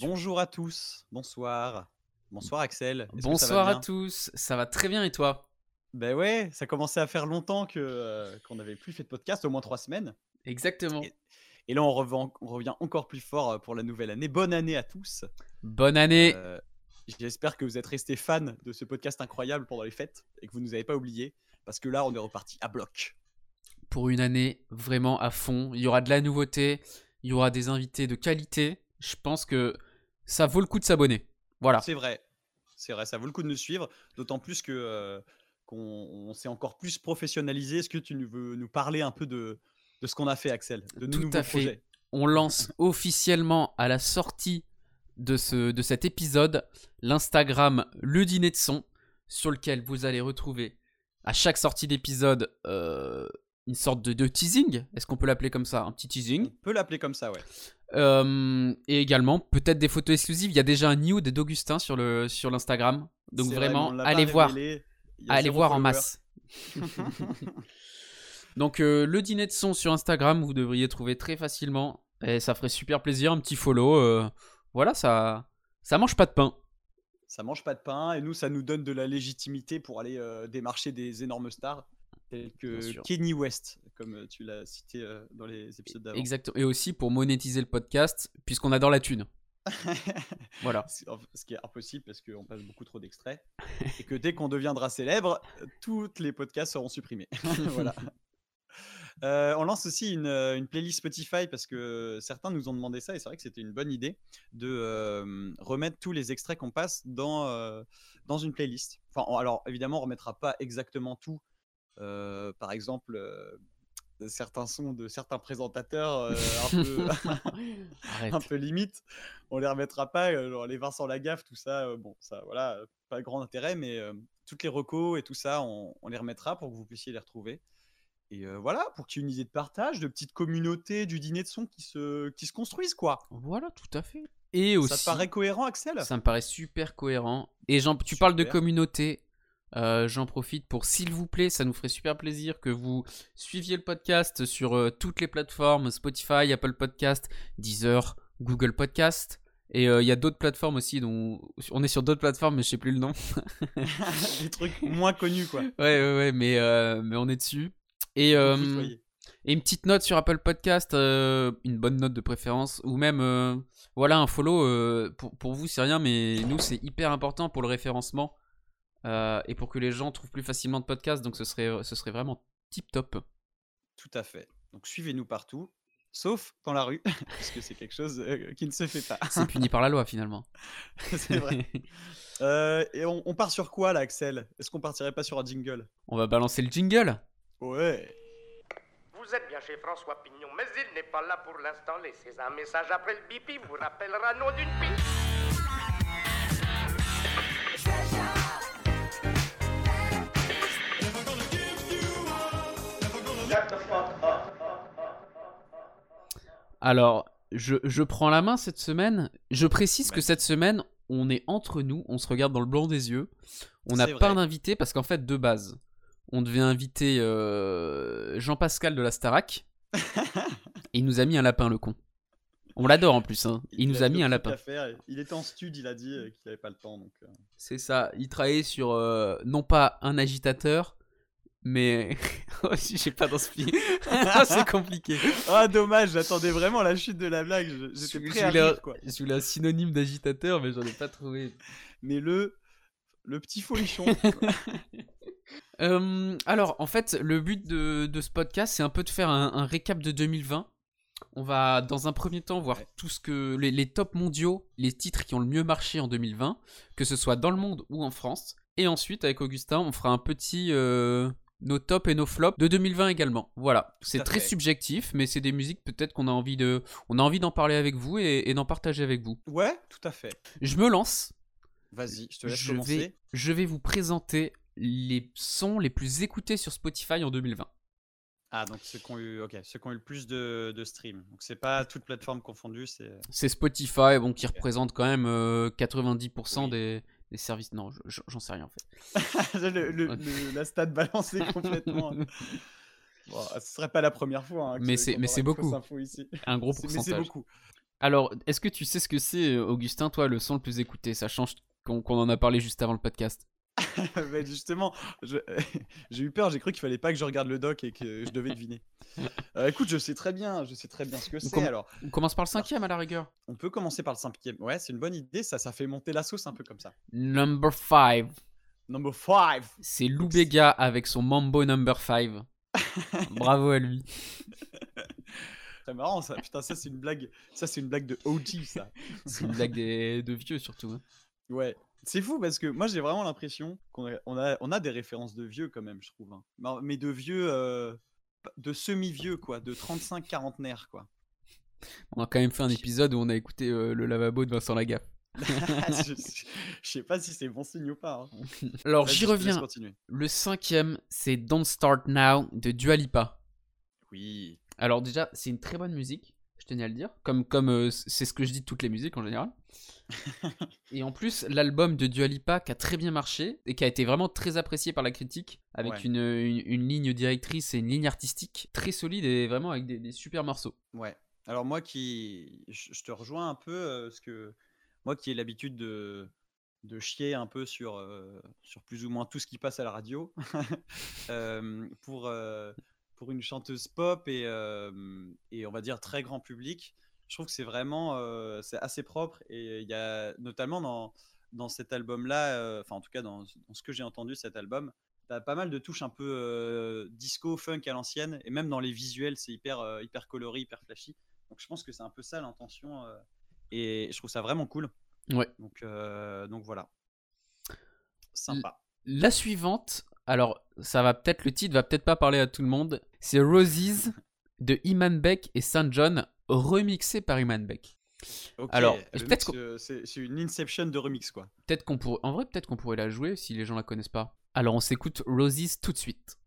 Bonjour à tous, bonsoir. Bonsoir Axel. Bonsoir à tous, ça va très bien et toi? Ben ouais, ça commençait à faire longtemps que euh, qu'on n'avait plus fait de podcast, au moins trois semaines. Exactement. Et, et là, on revient, on revient encore plus fort euh, pour la nouvelle année. Bonne année à tous. Bonne année. Euh, J'espère que vous êtes restés fans de ce podcast incroyable pendant les fêtes et que vous ne nous avez pas oubliés, parce que là, on est reparti à bloc. Pour une année vraiment à fond, il y aura de la nouveauté, il y aura des invités de qualité. Je pense que ça vaut le coup de s'abonner. Voilà. C'est vrai, c'est vrai, ça vaut le coup de nous suivre, d'autant plus que euh, qu'on on s'est encore plus professionnalisé. Est-ce que tu veux nous parler un peu de, de ce qu'on a fait, Axel, de nos Tout à fait. projets? On lance officiellement à la sortie de, ce, de cet épisode l'Instagram Le Dîner de Son, sur lequel vous allez retrouver à chaque sortie d'épisode euh, une sorte de, de teasing. Est-ce qu'on peut l'appeler comme ça Un petit On teasing. peut l'appeler comme ça, ouais. Euh, et également, peut-être des photos exclusives. Il y a déjà un nude d'Augustin sur le sur l'Instagram. Donc vrai, vraiment, on allez voir, allez voir en masse. Donc euh, le dîner de son sur Instagram, vous devriez trouver très facilement. Et ça ferait super plaisir, un petit follow. euh, voilà, ça ça mange pas de pain. Ça mange pas de pain et nous, ça nous donne de la légitimité pour aller démarcher des énormes stars tels que. Kenny West, comme euh, tu l'as cité euh, dans les épisodes d'avant. Exact. Et aussi pour monétiser le podcast, puisqu'on adore la thune. Voilà. Ce qui est impossible parce qu'on passe beaucoup trop d'extraits et que dès qu'on deviendra célèbre, euh, tous les podcasts seront supprimés. voilà. Euh, on lance aussi une, une playlist Spotify parce que certains nous ont demandé ça et c'est vrai que c'était une bonne idée de euh, remettre tous les extraits qu'on passe dans, euh, dans une playlist. Enfin, alors évidemment, on remettra pas exactement tout. Euh, par exemple, euh, certains sons de certains présentateurs euh, un peu un peu limite. On les remettra pas, euh, genre les Vincent Lagaffe, tout ça, euh, bon, ça, voilà, pas grand intérêt, mais euh, toutes les recos et tout ça, on, on les remettra pour que vous puissiez les retrouver. Et euh, voilà, pour qu'il y ait une idée de partage, de petite communauté du dîner de son qui se, qui se construise, quoi. Voilà, tout à fait. Et aussi, Ça te paraît cohérent, Axel? Ça me paraît super cohérent. Et j'en- tu parles de communauté. Euh, J'en profite pour, s'il vous plaît, ça nous ferait super plaisir que vous suiviez le podcast sur euh, toutes les plateformes Spotify, Apple Podcast, Deezer, Google Podcast. Et euh, il y a d'autres plateformes aussi. Dont... On est sur d'autres plateformes, mais je sais plus le nom. Des trucs moins connus, quoi. Ouais, ouais, ouais, mais, mais on est dessus. Et, et une petite note sur Apple Podcast, une bonne note de préférence, ou même voilà un follow. pour, pour vous, c'est rien, mais nous, c'est hyper important pour le référencement euh, et pour que les gens trouvent plus facilement de podcasts. Donc, ce serait, ce serait vraiment tip top. Tout à fait. Donc suivez-nous partout, sauf dans la rue, parce que c'est quelque chose euh, qui ne se fait pas. C'est puni par la loi finalement. c'est vrai. Euh, et on, on part sur quoi, là, Axel? Est-ce qu'on partirait pas sur un jingle? On va balancer le jingle. Ouais. Vous êtes bien chez François Pignon, mais il n'est pas là pour l'instant. Laissez un message après le bip, il vous rappellera nom d'une Alors, je, je prends la main cette semaine. Je précise que cette semaine, on est entre nous, on se regarde dans le blanc des yeux. On n'a pas d'invité parce qu'en fait, de base, on devait inviter euh, Jean-Pascal de la Starac. il nous a mis un lapin, le con. On l'adore en plus, hein. Il, nous a mis un lapin. Il était en stud, il a dit euh, qu'il n'avait pas le temps. Euh. C'est ça. Il travaillait sur euh, non pas un agitateur, mais. Oh, J'ai pas d'inspi. C'est compliqué. Ah, dommage, j'attendais vraiment la chute de la blague. je- J'étais Je prêt à rire, quoi. je voulais un synonyme d'agitateur, mais j'en ai pas trouvé. Mais le, le petit folichon. Euh, alors, en fait, le but de, de ce podcast, c'est un peu de faire un, un récap de 2020. On va, dans un premier temps, voir tout ce que les, les tops mondiaux, les titres qui ont le mieux marché en 2020, que ce soit dans le monde ou en France. Et ensuite, avec Augustin, on fera un petit euh, nos tops et nos flops de 2020 également. Voilà, c'est très fait. subjectif, mais c'est des musiques peut-être qu'on a envie de, on a envie d'en parler avec vous et, et d'en partager avec vous. ouais, tout à fait. Je me lance. Vas-y, je te laisse Je commencer. vais, je vais vous présenter les sons les plus écoutés sur Spotify en 2020. Ah, donc ceux qui ont eu, ok, ceux qui ont eu le plus de, de streams. Donc c'est pas toutes plateformes confondues, c'est. C'est Spotify, bon, qui représente quand même euh, 90% Oui. des, des services. Non, je- je- j'en sais rien en fait. le, le- le- la stat balancée complètement. Bon, ce serait pas la première fois. hein, Mais c'est- mais c'est beaucoup. ici. Un gros Mais pourcentage. beaucoup. Alors, est-ce que tu sais ce que c'est, euh, Augustin, toi, le son le plus écouté Ça change qu'on qu'on en a parlé juste avant le podcast? Justement, j'ai eu peur, j'ai cru qu'il fallait pas que je regarde le doc et que je devais deviner. Euh, écoute, je sais très bien, je sais très bien ce que c'est. Alors, On commence par le cinquième à la rigueur. on peut commencer par le cinquième. Ouais, c'est une bonne idée, ça, ça fait monter la sauce un peu comme ça. Number 5. Number 5 C'est Lou Bega avec son Mambo Number 5. Bravo à lui. Très marrant ça. Putain, ça c'est une blague. Ça c'est une blague de OG ça. C'est une blague des- de vieux surtout. hein. Ouais. C'est fou parce que moi j'ai vraiment l'impression qu'on a, on a, on a des références de vieux quand même, je trouve. hein. Mais- de vieux, euh, de semi-vieux quoi, de 35 quarantenaires quoi. On a quand même fait un épisode où on a écouté euh, le lavabo de Vincent Lagaffe. je, sais pas si c'est bon signe ou pas. hein. Alors j'y reviens. Le cinquième, c'est Don't Start Now de Dua Lipa. Oui. Alors déjà, c'est une très bonne musique, tenais à le dire. Comme comme euh, c'est ce que je dis de toutes les musiques en général. et en plus, l'album de Dua Lipa qui a très bien marché et qui a été vraiment très apprécié par la critique, avec Ouais. une, une- une ligne directrice et une ligne artistique très solide et vraiment avec des, des super morceaux. Ouais. Alors moi qui, je je te rejoins un peu, euh, parce que moi qui ai l'habitude de, de chier un peu sur, euh, sur plus ou moins tout ce qui passe à la radio, euh, pour, euh, pour une chanteuse pop et, euh, et on va dire très grand public, je trouve que c'est vraiment, euh, c'est assez propre et il y a notamment dans, dans cet album-là, euh, enfin en tout cas dans, dans ce que j'ai entendu cet album, T'as pas mal de touches un peu euh, disco, funk à l'ancienne, et même dans les visuels, c'est hyper, euh, hyper coloré, hyper flashy. Donc je pense que c'est un peu ça l'intention, euh, et je trouve ça vraiment cool. Ouais. Donc, donc voilà. Sympa. La suivante, alors ça va peut-être, le titre va peut-être pas parler à tout le monde, c'est Roses de Iman Beck et Saint John, remixé par Iman Beck. Alors, peut-être euh, c'est c'est une inception de remix quoi. Peut-être qu'on pourrait, en vrai, peut-être qu'on pourrait la jouer si les gens la connaissent pas. Alors on s'écoute Roses tout de suite.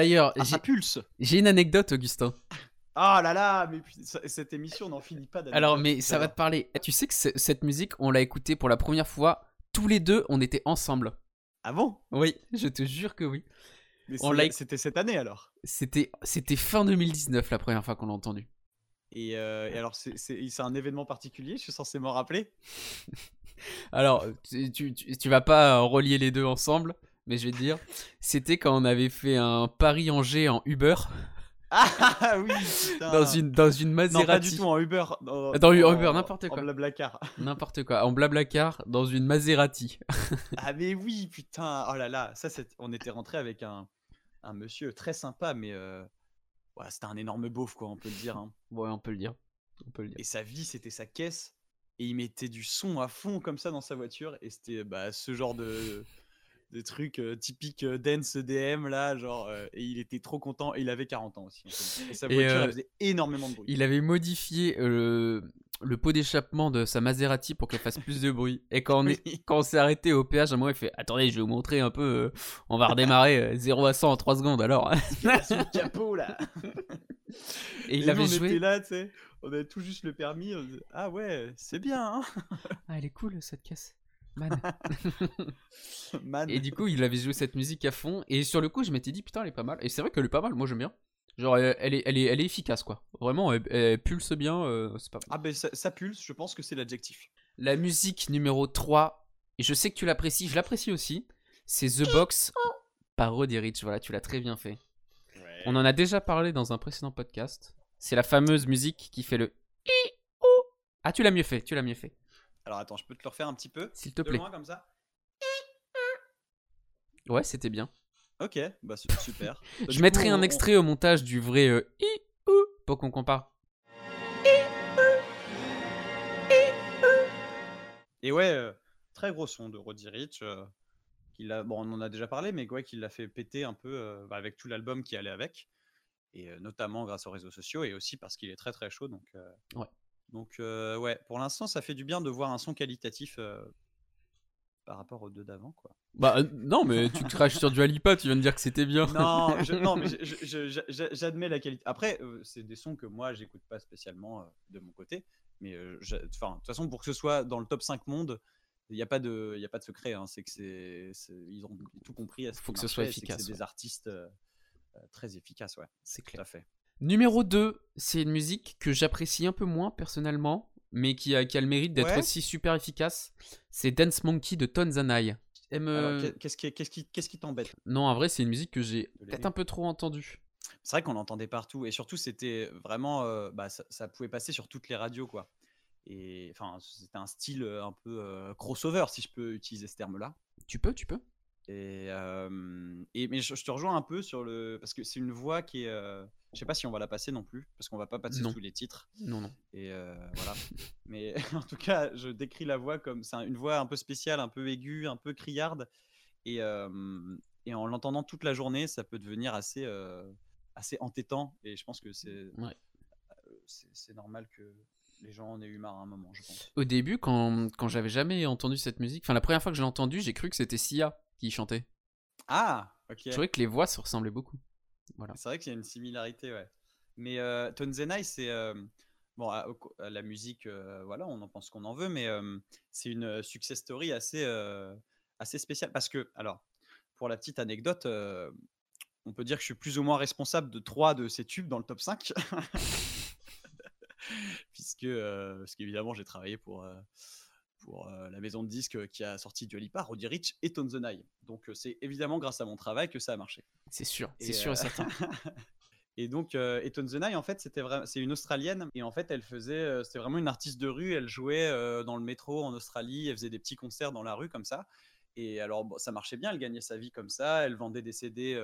D'ailleurs, Ah, j'ai- ça pulse j'ai une anecdote, Augustin. Ah là là, mais cette émission n'en finit pas. Alors, mais ça va te parler. Tu sais que ce- cette musique, on l'a écoutée pour la première fois. Tous les deux, on était ensemble. Ah bon? Oui, je te jure que oui. C'était cette année alors? C'était, c'était fin 2019 la première fois qu'on l'a entendu. et, euh, et alors, c'est un événement particulier, je suis censé m'en rappeler? Alors, tu, tu, tu- tu vas pas relier les deux ensemble, mais je vais te dire, c'était quand on avait fait un Paris-Angers en Uber Ah oui, putain dans une, dans une Non, Maserati. pas du tout en Uber. Dans, Dans en- Uber, n'importe quoi. En Blablacar. N'importe quoi, en Blablacar, dans une Maserati. Ah mais oui, putain. Oh là là, ça c'est. On était rentré avec un, un monsieur très sympa, mais euh, ouais, c'était un énorme beauf quoi, on peut le dire. hein. Ouais, on peut le dire. On peut le dire. Et sa vie, c'était sa caisse, et il mettait du son à fond comme ça dans sa voiture, et c'était bah, ce genre de de trucs typiques dance DM là, genre. et il était trop content. Et il avait 40 ans aussi. dire. Et sa voiture, elle faisait énormément de bruit. Il avait modifié le, le pot d'échappement de sa Maserati pour qu'elle fasse plus de bruit. Et quand on, est, Oui. quand on s'est arrêté au péage, à un moment, il fait Attendez, je vais vous montrer un peu. euh, on va redémarrer euh, 0 à 100 en 3 secondes alors. Sous le capot là. Et il nous, avait on joué. était là, tu sais, on avait tout juste le permis. on disait, ah ouais, c'est bien, hein Ah, elle est cool cette caisse. Man. Man. Et du coup, il avait joué cette musique à fond. Et sur le coup, je m'étais dit, putain, elle est pas mal. Et c'est vrai qu'elle est pas mal, moi j'aime bien. Genre, elle, elle est, elle, est, elle est efficace, quoi. Vraiment, elle, elle pulse bien, euh, c'est pas mal. Ah ben ça, ça pulse, je pense que c'est l'adjectif. La musique numéro 3, et je sais que tu l'apprécies, je l'apprécie aussi, c'est The Box par Roddy Rich. Voilà, tu l'as très bien fait. On en a déjà parlé dans un précédent podcast. C'est la fameuse musique qui fait le. Ah, tu l'as mieux fait, tu l'as mieux fait. Alors attends, je peux te le refaire un petit peu S'il te De plaît. loin comme ça? Ouais, c'était bien. Ok, bah su- super. Bah, Je mettrai coup, un on- extrait au montage du vrai euh, i ou pour qu'on compare. Et ouais, euh, très gros son de Roddy Rich. euh, a... Bon, on en a déjà parlé, mais ouais, qu'il l'a fait péter un peu euh, bah, avec tout l'album qui allait avec. et notamment grâce aux réseaux sociaux et aussi parce qu'il est très très chaud. Donc, Ouais. Donc ouais, pour l'instant, ça fait du bien de voir un son qualitatif par rapport aux deux d'avant, quoi. Bah non, mais tu craches sur du Alipa, tu viens de dire que c'était bien. Non, je, non mais j'admets la qualité. Après, c'est des sons que moi, j'écoute pas spécialement de mon côté. Mais de toute façon, pour que ce soit dans le top 5 monde, il n'y a, pas de, y a pas de secret. Hein. C'est que c'est, ils ont tout compris. Il faut que ce soit efficace. C'est des artistes très efficaces, ouais. C'est clair. Tout à fait. Numéro 2, c'est une musique que j'apprécie un peu moins personnellement, mais qui a, qui a le mérite d'être aussi super efficace. C'est Dance Monkey de Tonzanai. Qu'est-ce qui, qu'est-ce qui, qui t'embête? Non, en vrai, c'est une musique que j'ai peut-être un peu trop entendue. C'est vrai qu'on l'entendait partout et surtout c'était vraiment, euh, bah, ça, pouvait passer sur toutes les radios quoi. Et enfin, c'était un style euh, un peu euh, crossover si je peux utiliser ce terme-là. Tu peux, tu peux. Et, et mais je, te rejoins un peu sur le parce que c'est une voix qui est, je sais pas si on va la passer non plus parce qu'on va pas passer tous les titres. Non non. Et voilà. mais en tout cas, je décris la voix comme c'est une voix un peu spéciale, un peu aiguë, un peu criarde. Et, et en l'entendant toute la journée, ça peut devenir assez assez entêtant et je pense que c'est c'est normal que les gens en aient eu marre à un moment, je pense. Au début, quand, quand j'avais jamais entendu cette musique, enfin la première fois que je l'ai entendue, j'ai cru que c'était Sia qui chantait. Ah, ok. Je trouvais que les voix se ressemblaient beaucoup. Voilà. C'est vrai qu'il y a une similarité, ouais. Mais euh, Tonzenai, c'est euh, bon, la musique, euh, voilà, on en pense qu'on en veut, mais euh, c'est une success story assez assez spéciale parce que, alors, pour la petite anecdote, on peut dire que je suis plus ou moins responsable de trois de ces tubes dans le top 5. Puisque, euh, parce qu'évidemment, j'ai travaillé pour, euh, pour euh, la maison de disques qui a sorti du Alipa, Roddy Rich et Tone the. Donc, c'est évidemment grâce à mon travail que ça a marché. C'est sûr, c'est sûr et certain. Et donc, euh, Eton the Night, en fait, c'était c'est une Australienne. Et en fait, elle faisait, c'était vraiment une artiste de rue. Elle jouait dans le métro en Australie. Elle faisait des petits concerts dans la rue comme ça. Et alors, ça marchait bien. Elle gagnait sa vie comme ça. Elle vendait des CD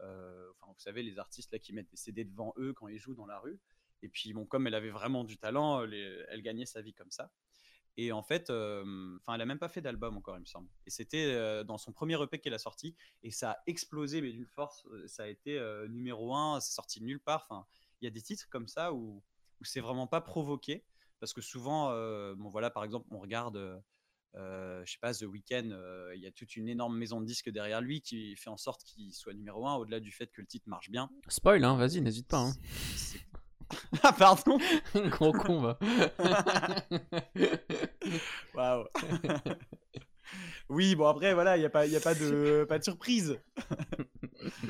enfin, vous savez, les artistes là qui mettent des CD devant eux quand ils jouent dans la rue. Et puis, bon, comme elle avait vraiment du talent, elle gagnait sa vie comme ça. Et en fait, enfin, elle a même pas fait d'album encore, il me semble. Et c'était dans son premier EP qu'elle a sorti, et ça a explosé, mais d'une force. Ça a été numéro un, c'est sorti de nulle part. Enfin, il y a des titres comme ça où, où c'est vraiment pas provoqué, parce que souvent, bon voilà, par exemple, on regarde euh, je sais pas, The Weeknd, euh, il y a toute une énorme maison de disques derrière lui qui fait en sorte qu'il soit numéro 1, au-delà du fait que le titre marche bien. Spoil, hein, vas-y, n'hésite pas. Hein. ah, pardon Gros con, va. Waouh Oui, bon, après, voilà, il n'y a, pas, y a pas, de, pas de surprise.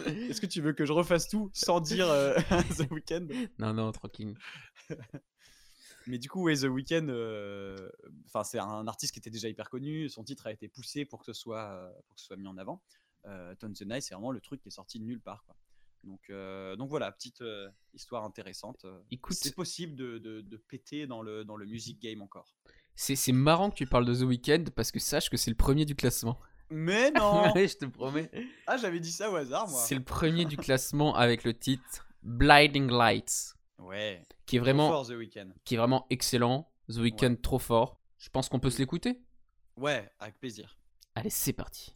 Est-ce que tu veux que je refasse tout sans dire euh, The Weeknd? Non, non, tranquille. Mais du coup, The Weeknd, euh, c'est un artiste qui était déjà hyper connu. Son titre a été poussé pour que ce soit, pour que ce soit mis en avant. Euh, Tone the Night, c'est vraiment le truc qui est sorti de nulle part. Quoi. Donc, euh, donc voilà, petite histoire intéressante. Écoute, c'est possible de, de, péter dans le, dans le music game encore. C'est marrant que tu parles de The Weeknd parce que sache que c'est le premier du classement. Mais non Je te promets. Ah, j'avais dit ça au hasard, moi. C'est le premier du classement avec le titre Blinding Lights. Ouais. Qui est vraiment, fort, The Weeknd. qui est vraiment excellent. The Weeknd trop fort. Je pense qu'on peut se l'écouter. Ouais, avec plaisir. Allez, c'est parti.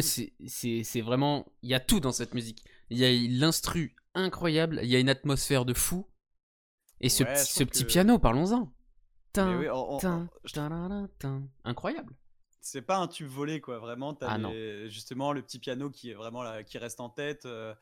Vrai, c'est- vraiment. Il y a tout dans cette musique. Il y a l'instru incroyable, il y a une atmosphère de fou. Et ce, Ouais, ce petit que- piano, parlons-en. Oui. Incroyable. c'est pas un tube volé quoi vraiment t'as Ah les- justement le petit piano qui est vraiment là, qui reste en tête euh,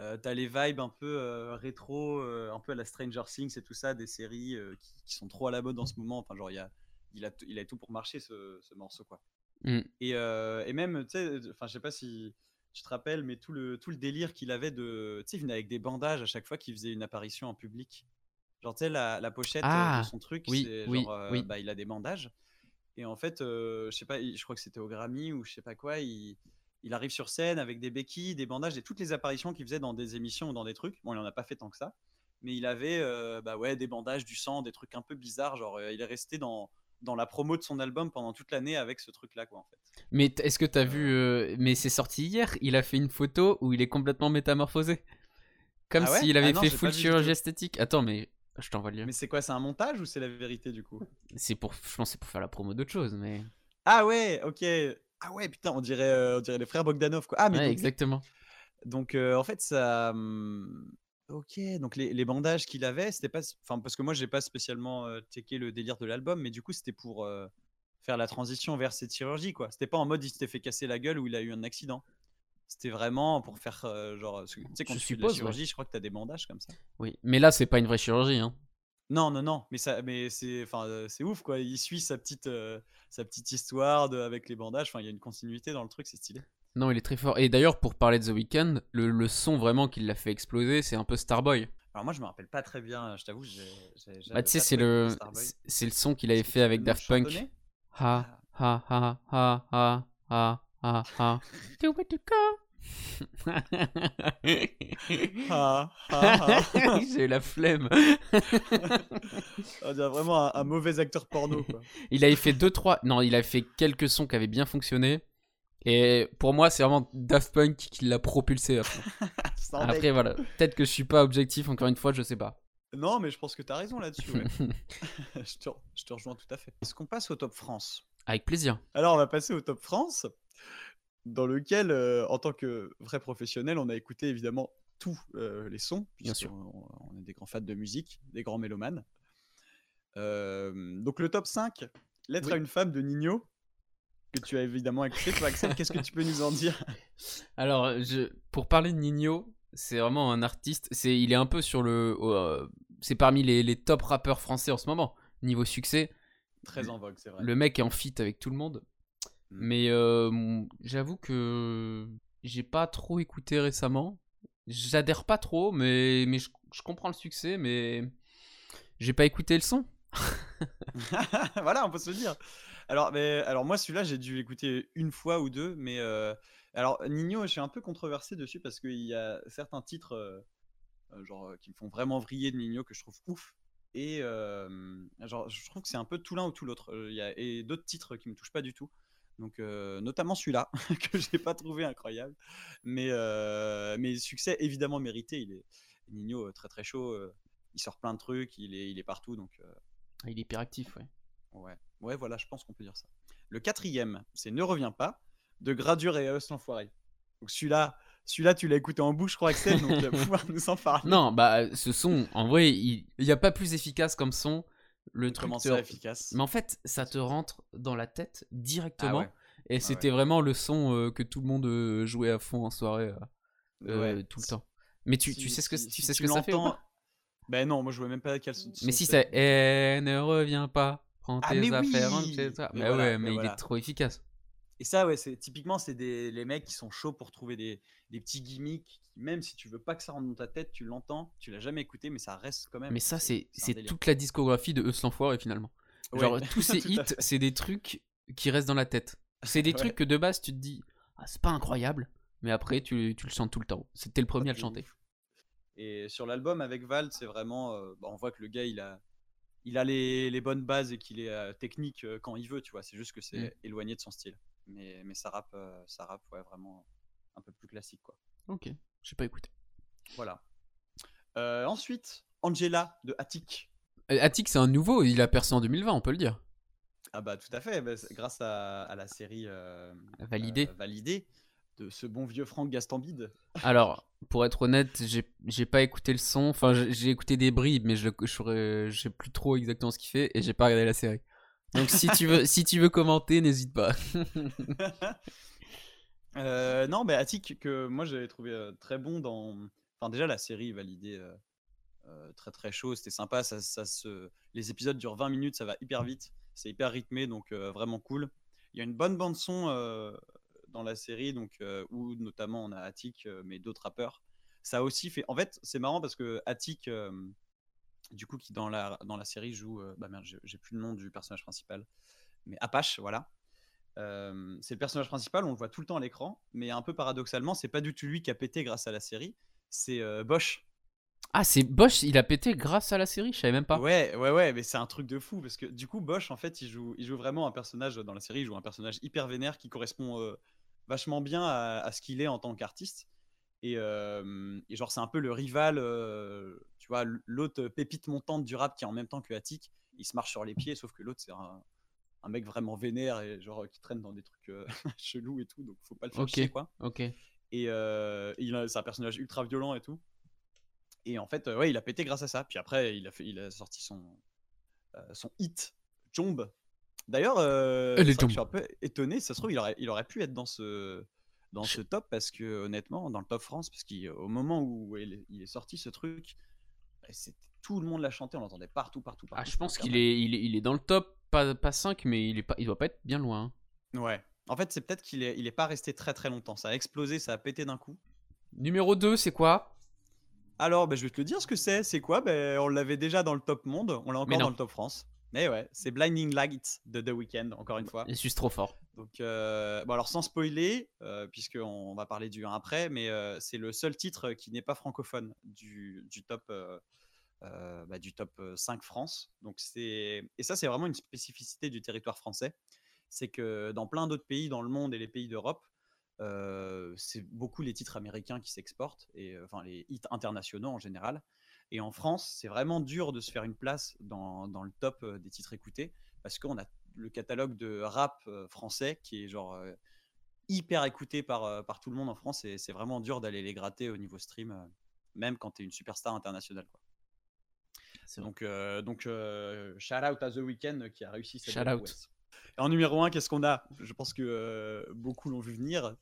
euh, t'as les vibes un peu euh, rétro euh, un peu à la Stranger Things et tout ça des séries qui, qui sont trop à la mode en ce moment enfin genre il y a il a il a tout pour marcher ce, ce morceau quoi Mm. et, euh, et même tu sais enfin je sais pas si tu te rappelles mais tout le tout le délire qu'il avait de tu sais il venait avec des bandages à chaque fois qu'il faisait une apparition en public genre tu sais la, la pochette euh, Ah, de son truc oui, c'est oui, genre euh, oui. bah, il a des bandages et en fait, euh, je sais pas, je crois que c'était au Grammy ou je sais pas quoi, il, il arrive sur scène avec des béquilles, des bandages et toutes les apparitions qu'il faisait dans des émissions ou dans des trucs. Bon, il en a pas fait tant que ça, mais il avait euh, bah ouais, des bandages, du sang, des trucs un peu bizarres. Genre, il est resté dans, dans la promo de son album pendant toute l'année avec ce truc-là, quoi, en fait. Mais est-ce que t'as vu. euh, Mais c'est sorti hier, il a fait une photo où il est complètement métamorphosé. Comme Ah ouais? s'il avait Ah non, fait full chirurgie esthétique. Attends, mais je t'envoie le lien. Mais c'est quoi, c'est un montage ou c'est la vérité du coup? C'est pour. Je pense que c'est pour faire la promo d'autre chose, mais. Ah ouais, ok. Ah ouais, putain, on dirait, euh, on dirait les frères Bogdanov, quoi. Ah, mais Ouais, donc, exactement. Donc euh, en fait ça, hum, ok. Donc les, les bandages qu'il avait, c'était pas, enfin parce que moi j'ai pas spécialement euh, checké le délire de l'album, mais du coup c'était pour euh, faire la transition vers cette chirurgie quoi. C'était pas en mode il s'était fait casser la gueule ou il a eu un accident. C'était vraiment pour faire euh, genre, tu sais quand Je tu fais de la ouais. chirurgie, je crois que t'as des bandages comme ça. Oui. Mais là, c'est pas une vraie chirurgie, hein. Non non non, mais ça, mais c'est, enfin c'est ouf quoi. Il suit sa petite, sa petite histoire de, avec les bandages. Enfin il y a une continuité dans le truc, c'est stylé. Non, il est très fort. Et d'ailleurs, pour parler de The Weeknd, le, le son vraiment qui l'a fait exploser, c'est un peu Starboy. Alors moi je me rappelle pas très bien, je t'avoue. Bah, tu sais, c'est le, c'est- le son qu'il avait fait avec Daft Punk. Ha ha ha ha ha ha ha ha. Do it to go. Ah, ah, ah. J'ai la flemme. On dirait vraiment un, un mauvais acteur porno. Quoi. Il avait fait deux trois. Non, il avait fait quelques sons qui avaient bien fonctionné. Et pour moi, c'est vraiment Daft Punk qui l'a propulsé. Après, voilà. Peut-être que je suis pas objectif. Encore une fois, je sais pas. Non, mais je pense que tu as raison là-dessus. ouais. je, te, je te rejoins tout à fait. Est-ce qu'on passe au top France? Avec plaisir. Alors, on va passer au top France, dans lequel, euh, en tant que vrai professionnel, on a écouté évidemment tous euh, les sons. Bien sûr. On, on est des grands fans de musique, des grands mélomanes. Euh, donc, le top 5, Lettre Oui. à une femme de Nino, que tu as évidemment écouté. Toi, Axel, qu'est-ce que tu peux nous en dire? Alors, je, pour parler de Nino, c'est vraiment un artiste. C'est, il est un peu sur le. euh, c'est parmi les, les top rappeurs français en ce moment. Niveau succès, Très en vogue, c'est vrai. le mec est en feat avec tout le monde. Mm. Mais euh, j'avoue que j'ai pas trop écouté récemment. J'adhère pas trop, mais, mais je, je comprends le succès, mais j'ai pas écouté le son. voilà, on peut se le dire. Alors, mais, alors moi, celui-là, j'ai dû l'écouter une fois ou deux, mais euh, alors Nino, je suis un peu controversé dessus parce qu'il y a certains titres, euh, euh, genre, qui me font vraiment vriller de Nino que je trouve ouf. Et euh, genre, je trouve que c'est un peu tout l'un ou tout l'autre. Il y a et d'autres titres qui me touchent pas du tout. Donc, notamment celui-là que j'ai pas trouvé incroyable, mais mais succès évidemment mérité. Il est Nino très très chaud. il sort plein de trucs. Il est il est partout. Donc Ah, Il est hyper actif, ouais. Ouais, ouais, voilà, je pense qu'on peut dire ça. Le quatrième, c'est Ne reviens pas de Gradure et Eus l'enfoiré. Donc celui-là, celui-là, tu l'as écouté en bouche, je crois, Axel, donc tu vas pouvoir nous en parler. Non, bah ce son, en vrai, il n'y a pas plus efficace comme son. Le truc Comment te- ça, efficace? Mais en fait, ça te rentre dans la tête directement. Ah ouais. Et c'était vraiment le son euh, que tout le monde euh, jouait à fond en soirée euh, euh, Ouais. tout le temps. Mais tu, Si- tu sais ce que, si- tu sais ce que ça fait Ben non, moi je vois même pas quel son. Mais si c'est. c'est Eh, ne reviens pas, prends Ah, tes mais affaires, oui rentre chez toi. Mais Mais voilà, ouais, mais mais il est trop efficace. Et ça, ouais, c'est typiquement, c'est des les mecs qui sont chauds pour trouver des, des petits gimmicks. Même si tu veux pas que ça rentre dans ta tête, tu l'entends, tu l'as jamais écouté, mais ça reste quand même. Mais ça, c'est toute la discographie de Eus l'enfoiré finalement. Ouais, Genre tous ces hits, c'est des trucs qui restent dans la tête. C'est des Ouais. trucs que de base tu te dis, ah, c'est pas incroyable, mais après tu, tu le chantes tout le temps. C'était le premier à le chanter. ouf. Et sur l'album avec Val, c'est vraiment. euh, bah, on voit que le gars, il a, il a les, les bonnes bases et qu'il est euh, technique euh, quand il veut, tu vois. C'est juste que c'est Mm. éloigné de son style. Mais, mais ça rappe, euh, ça rappe ouais, vraiment un peu plus classique, quoi. Ok, j'ai pas écouté. Voilà. Euh, ensuite, Angela de Attic. Attic, c'est un nouveau, il a percé en 2020, on peut le dire. Ah bah tout à fait, bah, grâce à, à la série euh, Validé. euh, Validé. De ce bon vieux Franck Gastambide. Alors, pour être honnête, j'ai pas écouté le son. Enfin, j'ai écouté des bribes, mais je sais plus trop exactement ce qu'il fait et j'ai pas regardé la série. Donc, si tu veux, si tu veux commenter, n'hésite pas. Euh, non, mais Attic, que moi j'avais trouvé euh, très bon dans. Enfin, déjà, la série validée euh, euh, très très chaud, c'était sympa. Ça, ça se... Les épisodes durent 20 minutes, ça va hyper vite, c'est hyper rythmé, donc vraiment cool. Il y a une bonne bande-son dans la série, donc, euh, où notamment on a Attic, euh, mais d'autres rappeurs. Ça a aussi fait. En fait, c'est marrant parce que Attic, euh, du coup, qui dans la, dans la série joue. bah merde, j'ai j'ai plus le nom du personnage principal, mais Apache, voilà. Euh, c'est le personnage principal, on le voit tout le temps à l'écran, mais un peu paradoxalement, c'est pas du tout lui qui a pété grâce à la série, c'est euh, Bosch. Ah, c'est Bosch, il a pété grâce à la série, je savais même pas. Ouais, ouais, ouais, mais c'est un truc de fou parce que du coup, Bosch, en fait, il joue, il joue vraiment un personnage dans la série, il joue un personnage hyper vénère qui correspond euh, vachement bien à, à ce qu'il est en tant qu'artiste. Et, euh, et genre, c'est un peu le rival, euh, tu vois, l'autre pépite montante du rap qui est en même temps que Attic. Il se marche sur les pieds, sauf que l'autre, c'est un, un mec vraiment vénère et genre qui traîne dans des trucs euh, chelous et tout, donc faut pas le faire Ok. chier, quoi. Ok. Et euh, il a- c'est un personnage ultra violent et tout. Et en fait, euh, ouais, il a pété grâce à ça. Puis après, il a, fait, il a sorti son, euh, son hit, Jomb. D'ailleurs, euh, je suis un peu étonné. Ça se trouve, il aurait, il aurait pu être dans ce, dans ce top parce que, honnêtement, dans le top France, parce qu'au moment où il est, il est sorti ce truc, bah, tout le monde l'a chanté, on l'entendait partout, partout, partout. Ah, je pense qu'il est, il est, il est dans le top, pas, pas 5, mais il, est pas, il doit pas être bien loin. hein. Ouais. En fait, c'est peut-être qu'il est, il est pas resté très très longtemps. Ça a explosé, ça a pété d'un coup. Numéro 2, c'est quoi? Alors, ben, je vais te le dire ce que c'est. C'est quoi? Ben, On l'avait déjà dans le top monde, on l'a encore dans le top France. Mais ouais, c'est Blinding Lights de The Weeknd, encore une fois. Je suis trop fort. Donc, euh, bon, alors sans spoiler, euh, puisqu'on va parler du 1 après, mais euh, c'est le seul titre qui n'est pas francophone du, du top, euh, bah, du top euh, 5 France. Donc, et ça, c'est vraiment une spécificité du territoire français. C'est que dans plein d'autres pays dans le monde et les pays d'Europe, c'est beaucoup les titres américains qui s'exportent, et enfin les hits internationaux en général. Et en France, c'est vraiment dur de se faire une place dans, dans le top euh, des titres écoutés, parce qu'on a le catalogue de rap euh, français qui est genre euh, hyper écouté par, par tout le monde en France, et c'est vraiment dur d'aller les gratter au niveau stream, euh, même quand tu es une superstar internationale. Quoi. Donc, euh, donc shout out à The Weeknd qui a réussi cette Shout out. en numéro 1, qu'est-ce qu'on a? Je pense que beaucoup l'ont vu venir.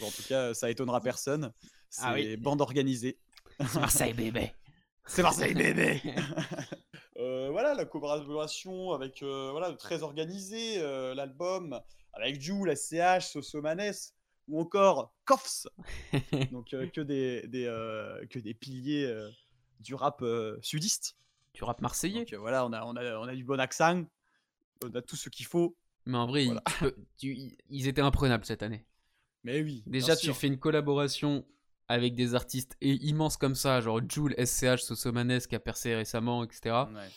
En tout cas, ça étonnera personne. C'est Ah oui. bande organisée. C'est Marseille, bébé. C'est Marseille bébé Euh, Voilà, la collaboration avec euh, voilà, très organisée, euh, l'album avec Jules, SCH, Sosomanes ou encore Koffs. Donc que, des, des, que des piliers du rap sudiste. tu rappes marseillais. Donc voilà, on a, on, a, on a du bon accent, on a tout ce qu'il faut. Mais en vrai, Voilà. il- tu ils étaient imprenables cette année. Mais oui. Déjà, tu fais une collaboration avec des artistes immenses comme ça, genre Jules, SCH, Sosomanes qui a percé récemment, etc. Ouais.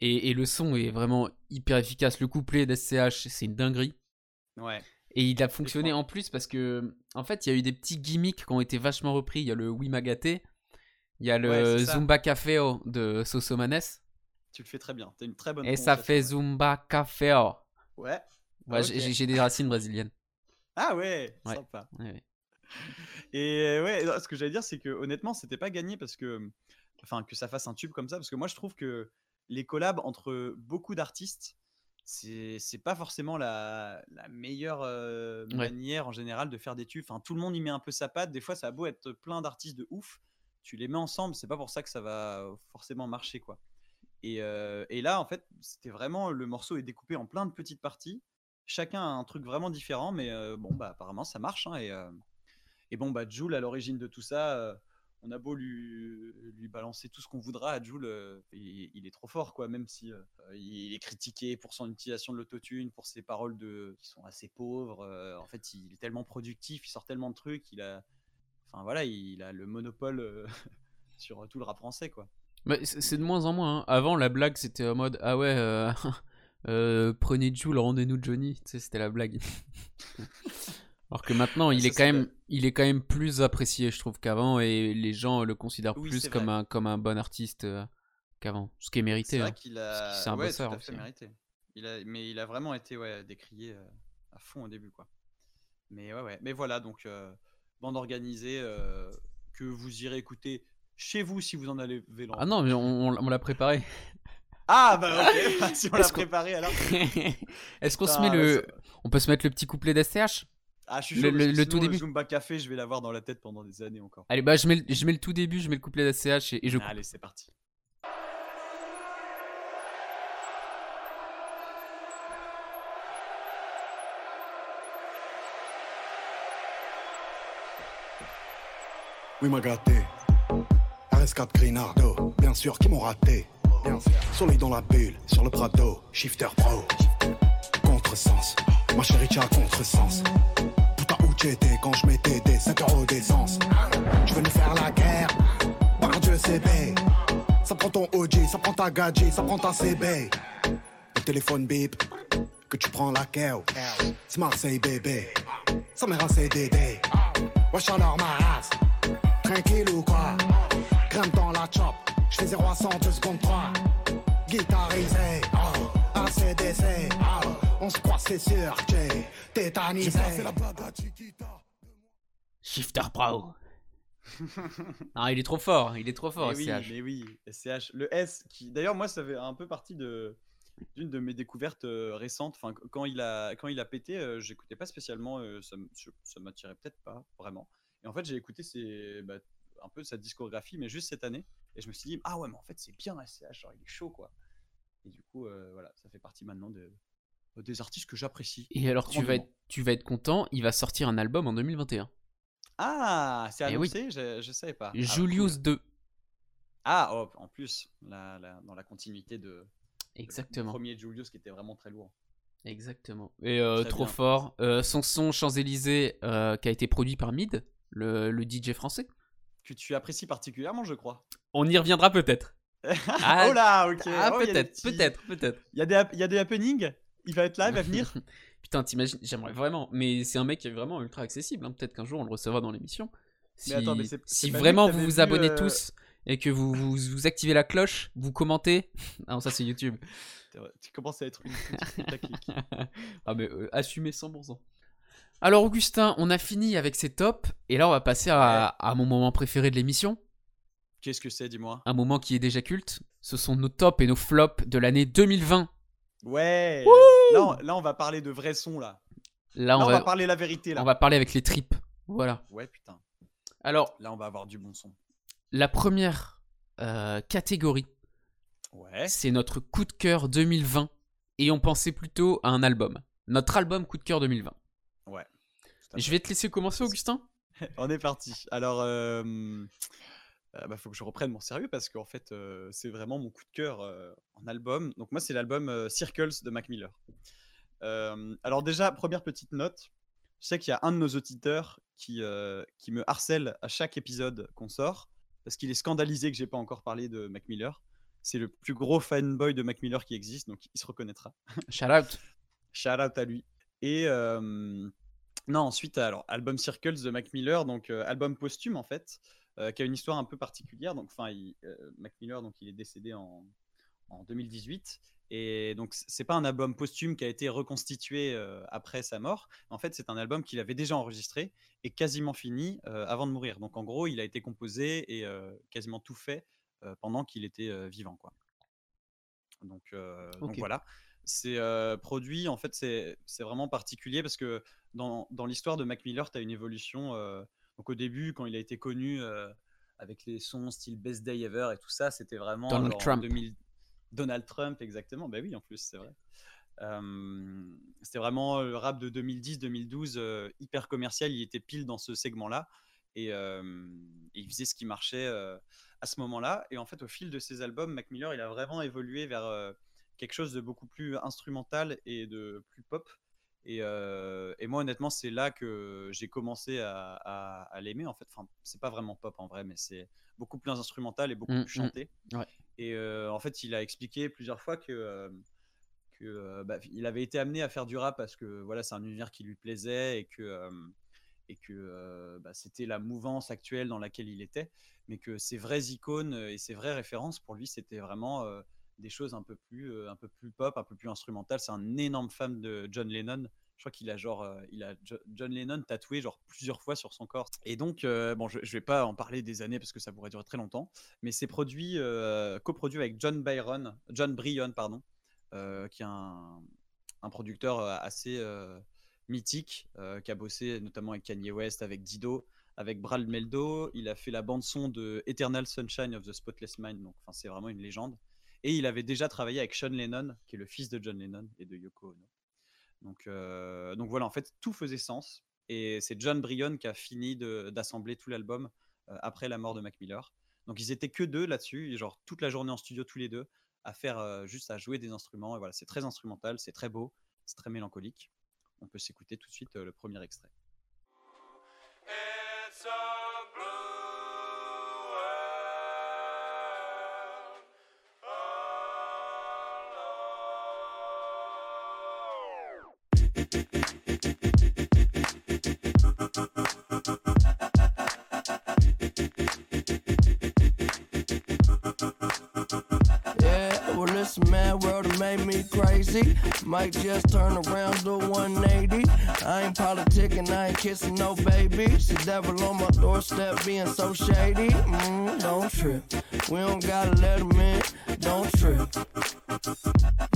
Et, et le son est vraiment hyper efficace. Le couplet d'SCH, c'est une dinguerie. Ouais. Et il a fonctionné en plus parce que, en fait, il y a eu des petits gimmicks qui ont été vachement repris. Il y a le Wimagaté, il y a le Ouais. Zumba Caféo de Sosomanes. Tu le fais très bien. T'as une très bonne Et ça fait Zumba Caféo. Ouais. Ouais. Ah, j'ai- des racines brésiliennes. Ah ouais, sympa. Ouais, ouais. Et ouais, ce que j'allais dire, c'est que honnêtement, c'était pas gagné parce que, enfin, que ça fasse un tube comme ça, parce que moi, je trouve que les collabs entre beaucoup d'artistes, c'est pas forcément la, la meilleure euh, Ouais. manière en général de faire des tubes. Enfin, tout le monde y met un peu sa patte. Des fois, ça a beau être plein d'artistes de ouf, tu les mets ensemble, c'est pas pour ça que ça va forcément marcher, quoi. Et, euh, et là, en fait, c'était vraiment le morceau est découpé en plein de petites parties. Chacun a un truc vraiment différent, mais euh, bon, bah apparemment, ça marche. hein, et, et bon, bah, Jules, à l'origine de tout ça, euh, on a beau lui, lui balancer tout ce qu'on voudra à Jules, euh, il, il est trop fort, quoi, même si euh, il est critiqué pour son utilisation de l'autotune, pour ses paroles de, qui sont assez pauvres. euh, en fait, il est tellement productif, il sort tellement de trucs, il a, enfin voilà, il a le monopole sur tout le rap français, quoi. Mais c'est de moins en moins. hein. Avant, la blague, c'était en mode Ah ouais, prenez Jules, rendez-nous Johnny. Tu sais, c'était la blague. Alors que maintenant, il est, quand c'est même, il est quand même plus apprécié, je trouve, qu'avant. Et les gens le considèrent Oui, plus c'est comme vrai. un, comme un bon artiste euh, qu'avant. Ce qui est C'est mérité. vrai hein. qu'il a, c'est un ouais, bosseur tout à aussi, fait hein. mérité. Il a, mais il a vraiment été ouais, décrié euh, à fond au début, quoi. Mais ouais, ouais. Mais voilà, donc euh, bande organisée euh, que vous irez écouter chez vous si vous en avez l'envie. Ah non, mais on, on- l'a préparé. Ah bah ok, bah, si on l'a préparé alors. Est-ce qu'on se met le. On peut se mettre le petit couplet d'STH Ah, je suis Le- chaud, le- que le tout début. Zumba Café, je vais l'avoir dans la tête pendant des années encore. Allez, bah je mets, le- je mets le tout début, je mets le couplet d'STH et, et je coupe. Allez, c'est parti. Oui, m'a gâté. RS4 Grinardo, bien sûr, qui m'ont raté. Soleil dans la bulle, sur le Prado, Shifter Pro. Contresens, ma chérie, tu as contresens. T'étais quand je mettais des 5 euros d'essence Je veux nous faire la guerre, par Dieu, c'est bé. Ça prend ton OG, ça prend ta gadget, ça prend ta CB. Le téléphone bip, que tu prends la keo. C'est Marseille, bébé. Ça m'est rassé Dédé. Wesh alors ma race, tranquille ou quoi? Grimpe dans la chop, j'fais 0 à 100, 2 secondes 3 Guitarisé, ACDC, oh, on se croit c'est sûr, j'ai tétanisé la Chiquita. Shifter Pro. non, il est trop fort, il est trop fort, mais oui, mais oui, SCH. Le S qui, d'ailleurs, moi, ça fait un peu partie de d'une de mes découvertes euh, récentes. Enfin, qu- quand il a quand il a pété, euh, j'écoutais pas spécialement. euh, ça ça m'attirait peut-être pas vraiment. Et en fait, j'ai écouté ses, bah, un peu sa discographie, mais juste cette année. Et je me suis dit, ah ouais, mais en fait, c'est bien SCH. Genre, il est chaud, quoi. Et du coup, euh, voilà, ça fait partie maintenant de des artistes que j'apprécie. Et alors, tu vas, être, tu vas être content, il va sortir un album en 2021. Ah, c'est Eh oui. annoncé, je, je savais pas. Ah, Julius cool. 2. Ah, oh, en plus, la- la- dans la continuité de le Exactement. premier Julius qui était vraiment très lourd. Exactement. Et euh, trop bien. fort. Euh, son son Champs-Élysées euh, qui a été produit par Mid, le, le DJ français. Que tu apprécies particulièrement, je crois. On y reviendra peut-être. Ah, oh là, ok. Ah, Oh, peut-être, petits- peut-être, peut-être. Il y, a des il y a des happenings? Il va être là, il va venir. Putain, t'imagines, j'aimerais vraiment. Mais c'est un mec qui est vraiment ultra accessible. hein. Peut-être qu'un jour on le recevra dans l'émission. Si, Mais attends, mais c'est- si vraiment vous vous abonnez euh, tous et que vous, vous, vous activez la cloche, vous commentez. Ah non, ça c'est YouTube. tu commences à être une ah, mais euh, assumez 100%. Alors, Augustin, on a fini avec ces tops. Et là, on va passer à, à mon moment préféré de l'émission. Qu'est-ce que c'est, dis-moi? Un moment qui est déjà culte. Ce sont nos tops et nos flops de l'année 2020. Ouais. Là on, là, on va parler de vrais sons, là. Là, Là, on, va, va parler la vérité, là. on va parler avec les tripes. Voilà. Ouais, putain. Alors, Là, on va avoir du bon son. la première euh, catégorie, Ouais. c'est notre coup de cœur 2020. Et on pensait plutôt à un album. Notre album coup de cœur 2020. Ouais. Je vais te laisser commencer, Augustin. On est parti. Alors, euh, euh, bah, faut que je reprenne mon sérieux parce qu'en fait, euh, c'est vraiment mon coup de cœur euh, en album. Donc moi, c'est l'album Circles de Mac Miller. Alors déjà, première petite note. Je sais qu'il y a un de nos auditeurs qui, qui me harcèle à chaque épisode qu'on sort parce qu'il est scandalisé que j'ai pas encore parlé de Mac Miller. C'est le plus gros fanboy de Mac Miller qui existe, donc il se reconnaîtra. Shout out. Shout out à lui. Et non, ensuite, alors, album Circles de Mac Miller, donc album posthume en fait, qui a une histoire un peu particulière. Donc, enfin, euh, Mac Miller, donc il est décédé en, en 2018. Et donc, c'est pas un album posthume qui a été reconstitué euh, après sa mort. En fait, c'est un album qu'il avait déjà enregistré et quasiment fini euh, avant de mourir. Donc, en gros, il a été composé et euh, quasiment tout fait euh, pendant qu'il était euh, vivant, quoi. Donc, euh, voilà. C'est euh, produit, en fait, c'est c'est vraiment particulier parce que dans, dans l'histoire de Mac Miller, tu as une évolution. Donc au début, quand il a été connu euh, avec les sons style Best Day Ever et tout ça, c'était vraiment. Donald genre Trump. 2000 Donald Trump, exactement. Bah oui, en plus, c'est vrai. Euh, c'était vraiment le rap de 2010-2012, euh, hyper commercial. Il était pile dans ce segment-là. Et, euh, et il faisait ce qui marchait à ce moment-là. Et en fait, au fil de ses albums, Mac Miller, il a vraiment évolué vers quelque chose de beaucoup plus instrumental et de plus pop. Et, euh, et moi, honnêtement, c'est là que j'ai commencé à, à- à l'aimer. En fait, enfin, c'est pas vraiment pop en vrai, mais c'est beaucoup plus instrumental et beaucoup Mm, plus mm. chanté. Ouais. Et euh, en fait, il a expliqué plusieurs fois que, euh, que bah, il avait été amené à faire du rap parce que voilà, c'est un univers qui lui plaisait et que et que bah, c'était la mouvance actuelle dans laquelle il était, mais que ses vraies icônes et ses vraies références pour lui, c'était vraiment des choses un peu plus, euh, un peu plus pop, un peu plus instrumentales. C'est un énorme fan de John Lennon. Je crois qu'il a genre, euh, il a Jo- John Lennon tatoué genre plusieurs fois sur son corps. Et donc, euh, bon, je, je vais pas en parler des années parce que ça pourrait durer très longtemps, mais c'est produit, coproduit avec John Byron, John Bryan, pardon, qui est un, un producteur assez mythique, qui a bossé notamment avec Kanye West, avec Dido, avec Brad Meldo. Il a fait la bande son de Eternal Sunshine of the Spotless Mind, donc enfin c'est vraiment une légende. Et il avait déjà travaillé avec Sean Lennon, qui est le fils de John Lennon et de Yoko Ono. Donc, euh, donc voilà, en fait, tout faisait sens. Et c'est John Bryan qui a fini d'assembler tout l'album euh, après la mort de Mac Miller. Donc ils étaient que deux là-dessus, genre toute la journée en studio tous les deux, à faire euh, juste à jouer des instruments. Et voilà, c'est très instrumental, c'est très beau, c'est très mélancolique. On peut s'écouter tout de suite le premier extrait. It's crazy. Might just turn around to 180. I ain't politicking, I ain't kissing no baby. The devil on my doorstep being so shady. Mm, don't trip. We don't gotta let him in. Don't trip.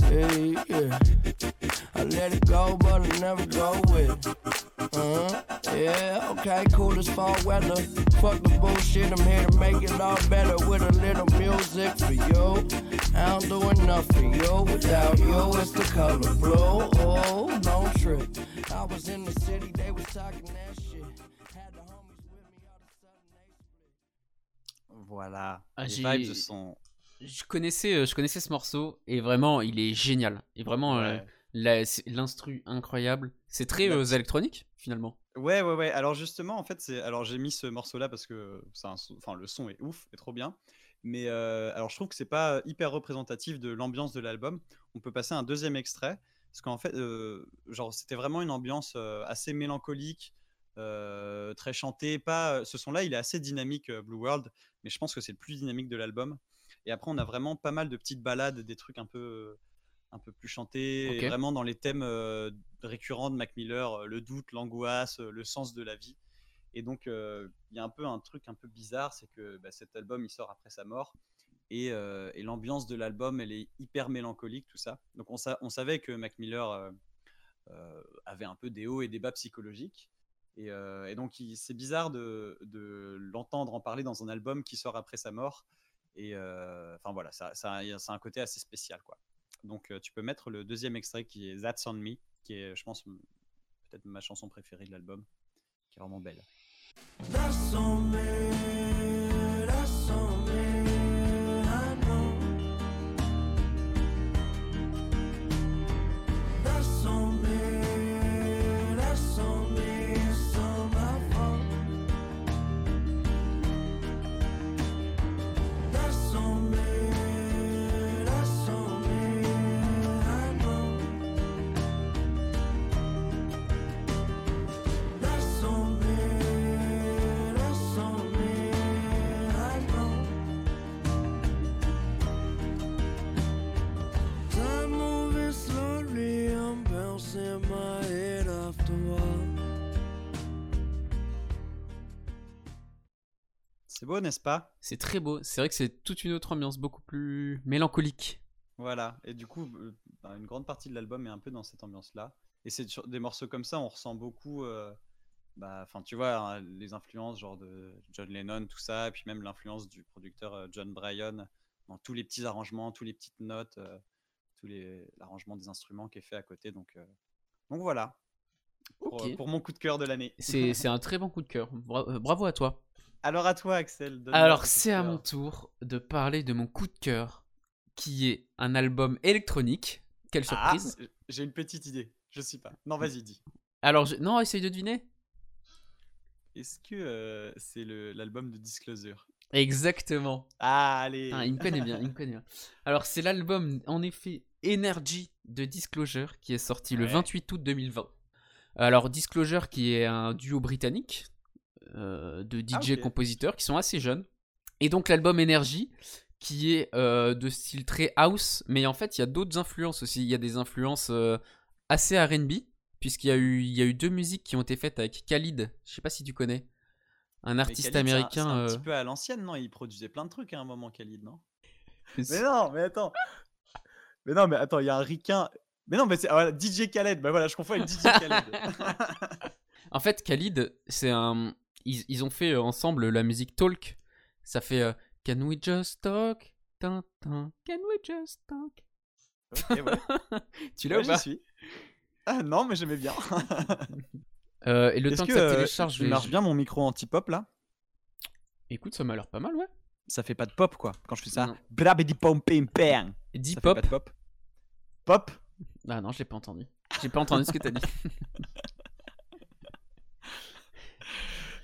Hey, yeah. I let it go, but I never go with it. Uh-huh. Yeah, okay, cool as fall weather. Fuck the bullshit, I'm here to make it all better with a little music for you. I don't do enough for you. Without you, it's the color blue. Oh, don't trip. I was in the city, they was talking that shit. Had the homies with me, all of a sudden they split. Voilà, Ah, les j'ai- vibes sont. Je connaissais, euh, je connaissais ce morceau et vraiment, il est génial. Et vraiment, euh, Ouais. l'instru incroyable. C'est très euh, électronique finalement. Ouais, ouais, ouais. Alors justement, en fait, c'est. Alors j'ai mis ce morceau-là parce que c'est enfin, le son est ouf, est trop bien. Mais euh, alors je trouve que c'est pas hyper représentatif de l'ambiance de l'album. On peut passer à un deuxième extrait parce qu'en fait, euh, genre c'était vraiment une ambiance euh, assez mélancolique, très chantée. Pas, ce son-là, il est assez dynamique, Blue World, mais je pense que c'est le plus dynamique de l'album. Et après, on a vraiment pas mal de petites balades, des trucs un peu, un peu plus et Ok. vraiment dans les thèmes euh, récurrents de Mac Miller, euh, le doute, l'angoisse, euh, le sens de la vie. Et donc, euh, il y a un peu un truc un peu bizarre, c'est que bah, cet album, il sort après sa mort. Et, euh, et l'ambiance de l'album, elle est hyper mélancolique, tout ça. Donc, on, sa- on savait que Mac Miller avait un peu des hauts et des bas psychologiques. Et, et donc, c'est bizarre de, de l'entendre en parler dans un album qui sort après sa mort. Et enfin, voilà, ça, ça, a- un côté assez spécial, quoi. Donc, euh, tu peux mettre le deuxième extrait qui est That's on Me, qui est, je pense, peut-être ma chanson préférée de l'album, qui est vraiment belle. C'est beau, n'est-ce pas? C'est très beau. C'est vrai que c'est toute une autre ambiance, beaucoup plus mélancolique. Voilà. Et du coup, euh, bah, une grande partie de l'album est un peu dans cette ambiance-là. Et c'est sur des morceaux comme ça, on ressent beaucoup. euh, bah, Enfin, tu vois, hein, les influences genre de John Lennon, tout ça, et puis même l'influence du producteur euh, John Bryan dans tous les petits arrangements, tous les petites notes, euh, tous les l'arrangement des instruments qui est fait à côté. Donc, euh, donc voilà. Pour, pour mon coup de cœur de l'année. C'est un très bon coup de cœur. Bra- bravo à toi. Alors à toi, Axel. Alors, c'est à mon tour de parler de mon coup de cœur, qui est un album électronique. Quelle Ah, surprise. j'ai une petite idée. Je sais pas. Non, vas-y, dis. Alors, je- non, essaye de deviner. Est-ce que euh, c'est l'album de Disclosure? Exactement. Ah, allez. Ah, il me connaît bien, il me connaît bien. Alors, c'est l'album, en effet, Energy de Disclosure, qui est sorti le Ouais. 28 août 2020. Alors, Disclosure, qui est un duo britannique euh, de Ah, DJ compositeurs qui sont assez jeunes. Et donc, l'album Energy, qui est euh, de style très house, mais en fait, il y a d'autres influences aussi. Il y a des influences euh, assez RB, puisqu'il y, a eu- il y a eu deux musiques qui ont été faites avec Khalid. Je sais pas si tu connais. Un artiste Khalid, c'est un- américain. Un, euh, petit peu à l'ancienne, non? Il produisait plein de trucs à un moment, Khalid, non? Mais non, mais attends. Mais non, mais attends, il y a un ricain. Mais non, mais c'est ah, voilà, DJ Khaled. Bah voilà, je confonds avec DJ Khaled. En fait, Khalid, c'est un. Ils, ils ont fait euh, ensemble la musique Talk. Ça fait euh, Can we just talk? Tin, tin, Can we just talk? Ouais. Tu l'as Ouais, ou pas? suis. Ah non, mais j'aimais bien. Euh, Et le temps que, que ça euh, télécharge, je marche bien mon micro anti-pop là? Écoute, ça m'a l'air pas mal, ouais. Ça fait pas de pop quoi quand je fais ça. Brabidi pom pim pam. Dis pop. pop. Pop? Ah non, je l'ai pas entendu. J'ai pas entendu ce que t'as dit.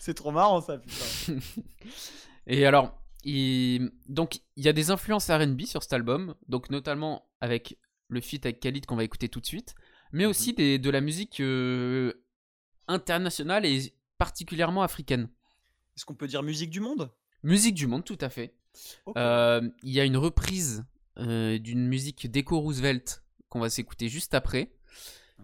C'est trop marrant ça, putain. Et alors, il... donc il y a des influences R&B sur cet album, donc notamment avec le feat avec Khalid qu'on va écouter tout de suite, mais aussi des- de la musique euh, internationale et particulièrement africaine. Est-ce qu'on peut dire musique du monde? Musique du monde, tout à fait. Euh, Il y a une reprise euh, d'une musique d'Echo Roosevelt qu'on va s'écouter juste après.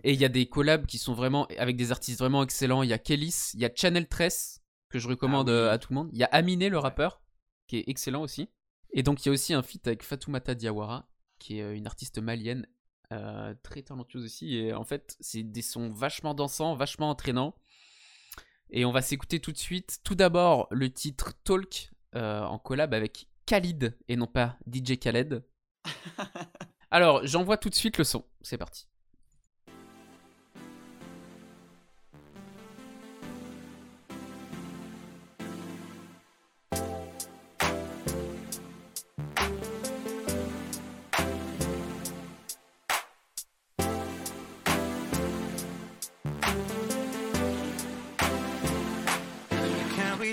Et il y a des collabs qui sont vraiment avec des artistes vraiment excellents. Il y a Kellis, il y a Channel 13 que je recommande Ah oui. euh, à tout le monde. Il y a Aminé le rappeur qui est excellent aussi. Et donc il y a aussi un feat avec Fatoumata Diawara qui est euh, une artiste malienne euh, très talentueuse aussi. Et en fait c'est des sons vachement dansants, vachement entraînants. Et on va s'écouter tout de suite. Tout d'abord le titre Talk euh, en collab avec Khalid et non pas DJ Khaled. Alors j'envoie tout de suite le son. C'est parti.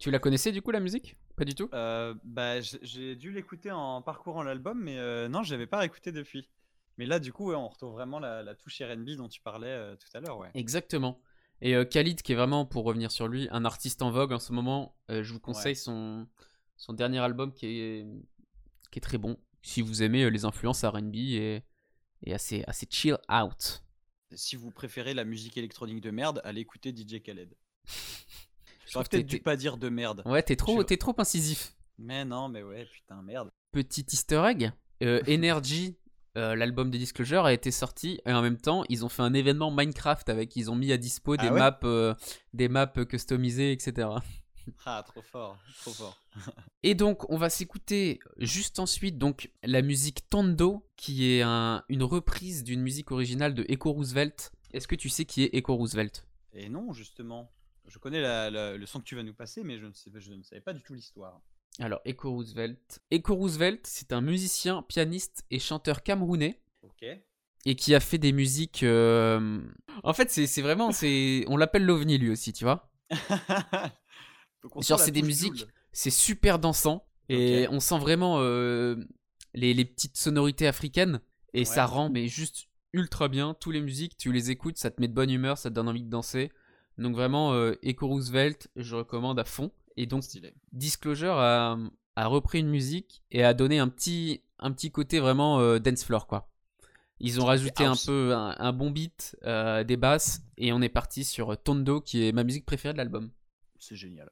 Tu la connaissais du coup la musique? Pas du tout? Euh, bah, j'ai dû l'écouter en parcourant l'album, mais euh, non, je l'avais pas réécouté depuis. Mais là, du coup, ouais, on retrouve vraiment la, la touche R&B dont tu parlais euh, tout à l'heure, ouais. Exactement. Et Khalid, qui est vraiment, pour revenir sur lui, un artiste en vogue en ce moment, je vous conseille Ouais. son, son dernier album qui est, qui est très bon. Si vous aimez les influences RB et, et assez, assez chill out. Si vous préférez la musique électronique de merde, allez écouter DJ Khaled. J'aurais peut-être dû pas dire de merde. Ouais, t'es trop, Je- trop incisif. Mais non, mais ouais, putain, merde. Petit easter egg, euh, Energy, euh, l'album de Disclosure, a été sorti et en même temps, ils ont fait un événement Minecraft avec, ils ont mis à dispo des Ah ouais maps, euh, des maps customisées, etc. Ah, trop fort, trop fort. Et donc, on va s'écouter juste ensuite donc la musique Tondo, qui est un- une reprise d'une musique originale de Echo Roosevelt. Est-ce que tu sais qui est Echo Roosevelt? Et non, justement. Je connais la- la- le son que tu vas nous passer, mais je ne, sais, je ne savais pas du tout l'histoire. Alors, Echo Roosevelt. Echo Roosevelt, c'est un musicien, pianiste et chanteur camerounais. Ok. Et qui a fait des musiques. euh, En fait, c'est vraiment. On l'appelle l'OVNI lui aussi, tu vois. Genre, c'est des musiques-. C'est super dansant. Et on sent vraiment euh, les, les petites sonorités africaines. Et Ouais. ça rend, mais juste ultra bien. Tous les musiques, tu les écoutes, ça te met de bonne humeur, ça te donne envie de danser. Donc vraiment, euh, Echo Roosevelt, je recommande à fond. Et donc, Stylé. Disclosure a, a repris une musique et a donné un petit, un petit côté vraiment euh, dance floor, quoi. Ils ont rajouté un peu un, un bon beat, euh, des basses, et on est parti sur Tondo, qui est ma musique préférée de l'album. C'est génial.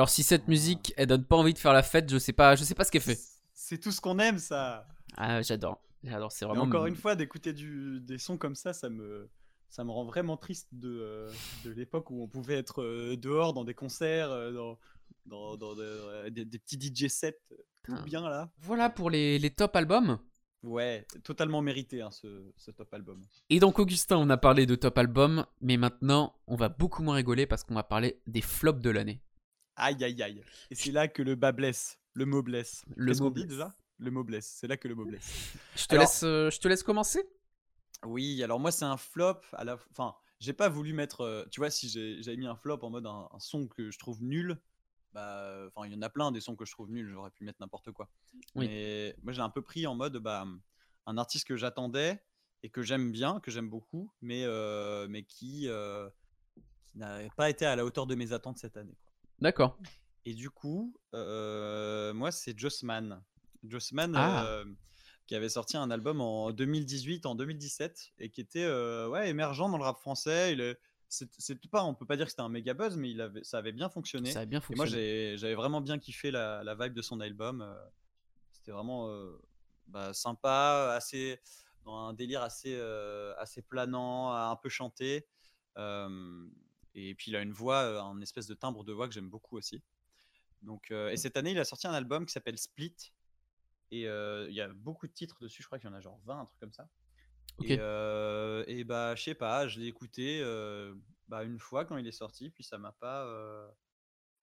Alors si cette musique, elle donne pas envie de faire la fête, je sais pas, je sais pas ce qu'elle fait. C'est tout ce qu'on aime, ça. Ah, j'adore. J'adore, c'est Et vraiment. encore une fois, d'écouter du- des sons comme ça, ça me, ça me rend vraiment triste de, euh, de l'époque où on pouvait être euh, dehors dans des concerts, euh, dans, dans, dans de- euh, des, des petits DJ sets, tout Putain. bien là. Voilà pour les, les top albums. Ouais, totalement mérité hein, ce, ce top album. Et donc Augustin, on a parlé de top album, mais maintenant on va beaucoup moins rigoler parce qu'on va parler des flops de l'année. Aïe aïe aïe. Et c'est là que le bas blesse, le mot blesse. Le mot dit blesse. déjà Le mot blesse. C'est là que le mot blesse. Je te Alors- laisse, euh, je te laisse commencer. Oui, alors moi c'est un flop à la enfin, j'ai pas voulu mettre euh, tu vois si j'avais mis un flop en mode un, un son que je trouve nul, bah enfin il y en a plein des sons que je trouve nuls, j'aurais pu mettre n'importe quoi. Oui. Mais moi j'ai un peu pris en mode bah un artiste que j'attendais et que j'aime bien, que j'aime beaucoup, mais euh, mais qui qui n'a pas été à la hauteur de mes attentes cette année. quoi. D'accord. Et du coup, euh, moi, c'est Jossman. Jossman, Ah. euh, qui avait sorti un album en 2018, en 2017, et qui était euh, ouais, émergent dans le rap français. Il est- c'est c'est pas, on peut pas dire que c'était un méga buzz, mais il avait, ça avait bien fonctionné. Ça a bien Et moi, fonctionné. j'ai- j'avais vraiment bien kiffé la, la vibe de son album. euh, C'était vraiment bah, sympa, assez dans un délire assez, assez planant, un peu chanté. Et puis il a une voix, un espèce de timbre de voix que j'aime beaucoup aussi. Donc, euh, et cette année, il a sorti un album qui s'appelle Split. Et euh, il y a beaucoup de titres dessus, je crois qu'il y en a genre 20, un truc comme ça. Et, euh, et bah, je sais pas, je l'ai écouté bah, une fois quand il est sorti, puis ça m'a pas.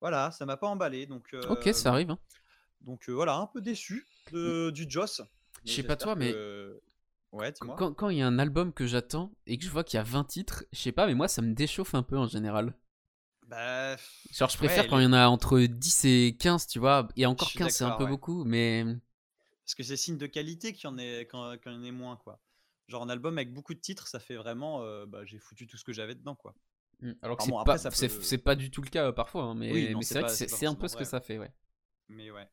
Voilà, ça m'a pas emballé. Donc, Ok, ça arrive. hein. donc voilà, un peu déçu de, du Joss. Je sais pas toi, mais- que- Ouais, dis-moi. Quand quand il y a un album que j'attends et que je vois qu'il y a 20 titres, je sais pas, mais moi ça me déchauffe un peu en général. Bah, Genre, je préfère Ouais, quand il y en a entre 10 et 15, tu vois. Et encore suis 15, c'est un peu ouais. beaucoup, mais. Parce que c'est signe de qualité qu'il y en ait, quand, qu'il y en ait moins, quoi. Genre un album avec beaucoup de titres, ça fait vraiment, euh, bah, j'ai foutu tout ce que j'avais dedans, quoi. Mm, Alors que c'est bon, pas, peut- pas du tout le cas euh, parfois, hein, mais, Oui, non, mais c'est vrai que c'est un peu ce que ça fait, ouais. Mais ouais.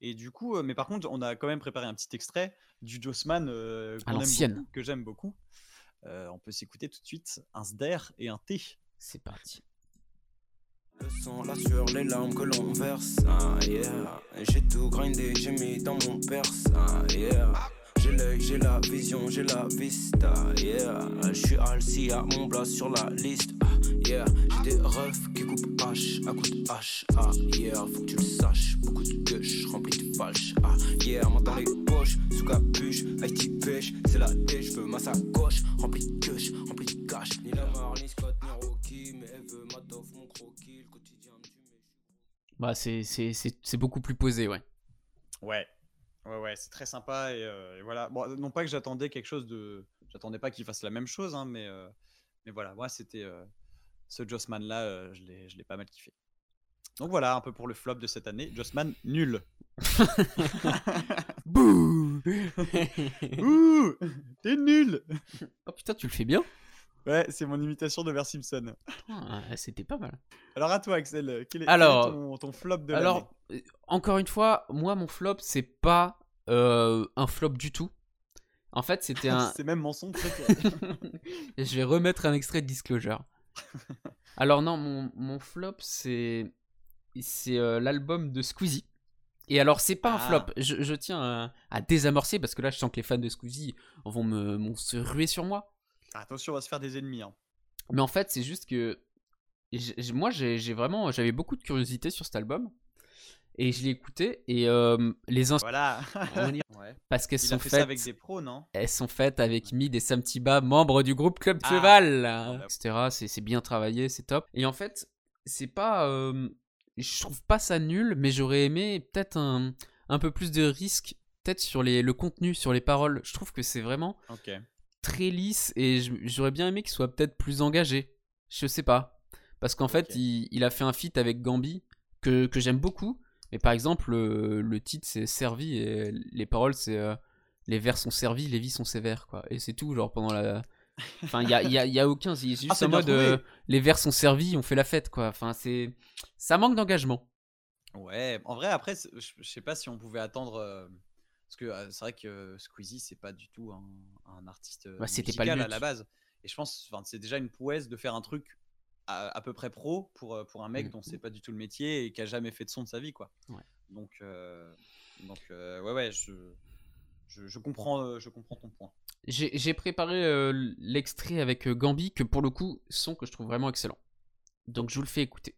Et du coup, euh, mais par contre, on a quand même préparé un petit extrait du Jossman euh, beaucoup, que j'aime beaucoup. Euh, on peut s'écouter tout de suite un SDER et un T. C'est parti. Le sang, la sueur, les larmes que l'on verse, ah yeah. J'ai tout grindé, j'ai mis dans mon perse, ah yeah. J'ai l'œil, j'ai la vision, j'ai la vista, yeah. Je suis Alcia, mon blast sur la liste, ah yeah. J'ai des refs qui coupent H à coup de H, ah yeah. Faut que tu le saches, beaucoup de gueuches remplies de fâche, ah yeah. Main dans les poches, sous capuche, Haïti pêche, c'est la dèche, je veux ma sacoche, remplie de gueuches, remplie de cash. Ni Lamar, ni Scott, ni Rocky, mais elle veut ma toffe, mon croquis, le quotidien du méchant. Bah, c'est- c'est c'est- c'est beaucoup plus posé, ouais. Ouais. Ouais, ouais, c'est très sympa. Et, euh, et voilà. Bon, non pas que j'attendais quelque chose de. J'attendais pas qu'il fasse la même chose, hein, mais, euh, mais voilà, moi, c'était. euh, ce Jossman-là, je l'ai pas mal kiffé. Donc voilà, un peu pour le flop de cette année. Jossman, nul. Bouh Ouh T'es nul Oh putain, tu le fais bien Ouais, c'est mon imitation de Vers Simpson. Ah, C'était pas mal. Alors à toi, Axel, quel est, quel est Alors- ton, ton flop de Alors, euh, encore une fois, moi, mon flop, c'est pas euh, un flop du tout. En fait, c'était un. C'est même préféré. je vais remettre un extrait de Disclosure. Alors non, mon, mon flop, c'est c'est euh, l'album de Squeezie. Et alors, c'est pas un Ah. flop. Je, je tiens à, à désamorcer parce que là, je sens que les fans de Squeezie vont, me, vont se ruer sur moi. Attention, on va se faire des ennemis. hein. Mais en fait, c'est juste que moi, j'ai vraiment, j'avais beaucoup de curiosité sur cet album et je l'ai écouté et euh, les ins- Voilà. ouais. parce qu'elles sont fait faites, avec des pros, non? elles sont faites avec Mid et Sam Tiba, membres du groupe Club Ah. Cheval, bah. etc. C'est c'est bien travaillé, c'est top. Et en fait, c'est pas, euh, je trouve pas ça nul, mais j'aurais aimé peut-être un, un peu plus de risque, peut-être sur les, le contenu, sur les paroles. Je trouve que c'est vraiment Ok. Très lisse et j'aurais bien aimé qu'il soit peut-être plus engagé. Je sais pas. Parce qu'en fait, il, il a fait un feat avec Gambi que, que j'aime beaucoup. Mais par exemple, le, le titre c'est servi et les paroles c'est euh, les vers sont servis, les vies sont sévères. quoi. Et c'est tout, genre pendant la. Enfin, il y a, y a- y a aucun. C'est juste Ah, en mode euh, les vers sont servis, on fait la fête quoi. Enfin, c'est. Ça manque d'engagement. Ouais, en vrai, après, je je sais pas si on pouvait attendre. Parce que c'est vrai que Squeezie, c'est pas du tout un, un artiste Bah, c'était pas le musical à la base. Et je pense, c'est déjà une prouesse de faire un truc à, à peu près pro pour, pour un mec Mhm. dont c'est pas du tout le métier et qui a jamais fait de son de sa vie, quoi. Ouais. Donc, euh, donc euh, ouais, ouais, je, je, je comprends, euh, je comprends ton point. J'ai préparé l'extrait avec Gambi, que pour le coup, son que je trouve vraiment excellent. Donc je vous le fais écouter.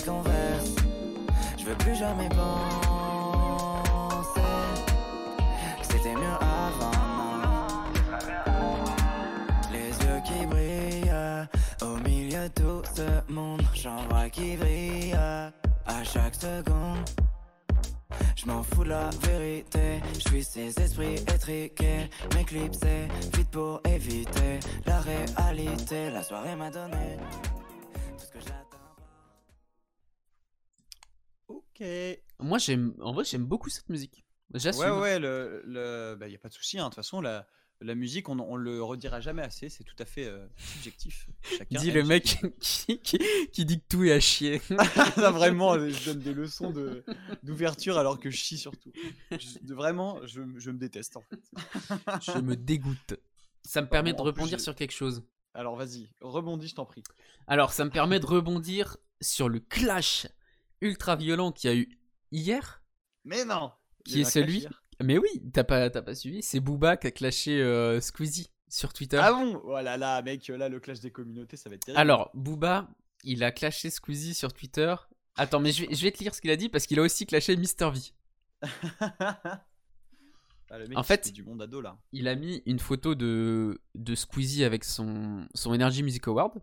Je veux plus jamais penser c'était mieux avant. Les yeux qui brillent au milieu de tout ce monde. J'en vois qui brille à chaque seconde. Je m'en fous de la vérité, je suis ces esprits étriqués, m'éclipser, vite pour éviter la réalité. La soirée m'a donné tout ce que j'attends. Moi, j'aime, en vrai, j'aime beaucoup cette musique. J'assume. Ouais, ouais, le, le, bah, y a pas de souci. hein. De toute façon, la, la musique, on, on le redira jamais assez. C'est tout à fait euh, subjectif. Chacun Dit le mec qui, qui, qui dit que tout est à chier. Non, vraiment, je donne des leçons de- d'ouverture alors que je chie surtout. Je- vraiment, je, je me déteste en fait. je me dégoûte. Ça me permet de plus, rebondir sur quelque chose. Alors vas-y, rebondis, je t'en prie. Alors, ça me permet de rebondir sur le clash ultra violent qu'il y a eu hier. Mais non Qui est celui. Mais oui, t'as pas, t'as pas suivi C'est Booba qui a clashé euh, Squeezie sur Twitter. Ah bon? Voilà, là, mec, là, le clash des communautés, ça va être terrible. Alors, Booba, il a clashé Squeezie sur Twitter. Attends, mais je vais, je vais te lire ce qu'il a dit parce qu'il a aussi clashé Mr. V. Ah, le mec, en fait- du monde ado là. Il a mis une photo de, de Squeezie avec son, son Energy Music Award.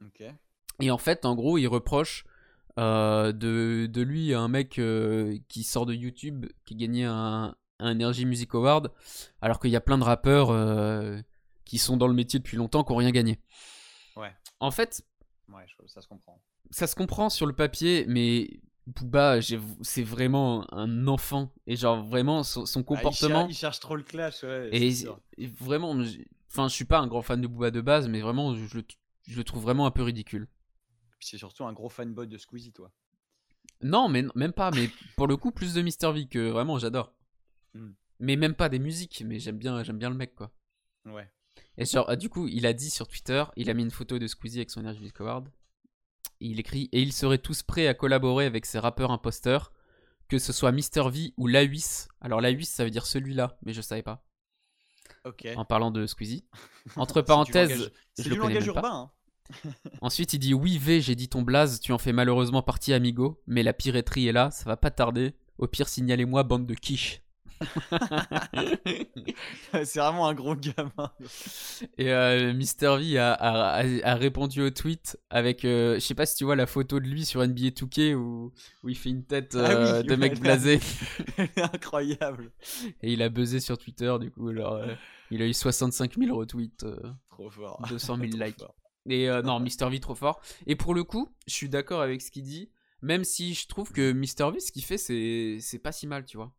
Ok. Et en fait, en gros, il reproche euh, de, de lui un mec euh, qui sort de YouTube, qui gagné un, un Energy Music Award, alors qu'il y a plein de rappeurs euh, qui sont dans le métier depuis longtemps qui n'ont rien gagné. Ouais. En fait, Ouais, ça se comprend. ça se comprend sur le papier, mais Booba, c'est vraiment un enfant. Et genre, vraiment, son, son Ah, il comportement. cher- il, cherche trop le clash, ouais. et, vraiment, enfin, je suis pas un grand fan de Booba de base, mais vraiment, je, le- je le trouve vraiment un peu ridicule. Puis c'est surtout un gros fanboy de Squeezie, toi. Non, mais même pas. Mais pour le coup, plus de Mr. V que vraiment, j'adore. Hmm. Mais même pas des musiques. Mais j'aime bien, j'aime bien le mec, quoi. Ouais. Et genre, ah, du coup, il a dit sur Twitter, il a mis une photo de Squeezie avec son Energy Award. Et il écrit Et ils seraient tous prêts à collaborer avec ces rappeurs imposteurs, que ce soit Mr. V ou Lawis. Alors, Lawis, ça veut dire celui-là, mais je savais pas. Ok. En parlant de Squeezie. Entre du parenthèses, langage- je C'est le du connais langage urbain. hein. Ensuite, il dit Oui, V, j'ai dit ton blaze, tu en fais malheureusement partie, amigo, mais la piraterie est là, ça va pas tarder. Au pire, signalez-moi, bande de quiche. c'est vraiment un gros gamin. Et euh, Mr. V a, a- a- a répondu au tweet avec, euh, je sais pas si tu vois la photo de lui sur NBA 2K où, où il fait une tête Ah euh, oui, de mec blasé. Incroyable. Et il a buzzé sur Twitter, du coup, alors, euh, il a eu 65 000 retweets, Trop fort. 200 000 Trop likes. fort. Et euh, non, Mr. V trop fort. Et pour le coup, je suis d'accord avec ce qu'il dit, même si je trouve que Mr. V, ce qu'il fait, c'est c'est pas si mal, tu vois.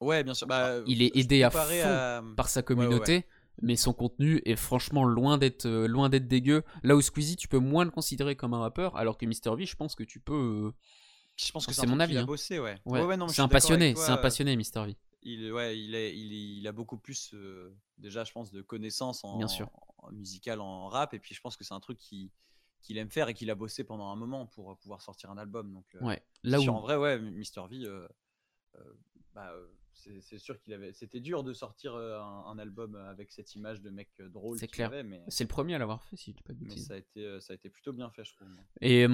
Ouais, bien sûr. Bah, Il est aidé à fond à- par sa ouais, communauté, mais son contenu est franchement loin d'être euh, loin d'être dégueu. Là où Squeezie, tu peux moins le considérer comme un rappeur, alors que Mr. V, je pense que tu peux. euh, Je pense que C'est mon avis, hein. bossé, ouais. Ouais, non, c'est un passionné, c'est un passionné, Mr. V. Il, ouais, il, est, il, il a beaucoup plus, euh, déjà, je pense, de connaissances en, Bien sûr. en musical, en rap. Et puis, je pense que c'est un truc qui- qu'il aime faire et qu'il a bossé pendant un moment pour euh, pouvoir sortir un album. Donc, euh, Ouais. Là où en vrai, ouais, Mr. V, euh, euh, bah, euh, c'est sûr qu'il avait. C'était dur de sortir euh, un, un album avec cette image de mec euh, drôle. C'est clair. mais, c'est le premier à l'avoir fait, si je dis pas de mais ça, a été, euh, ça a été plutôt bien fait, je trouve. Et,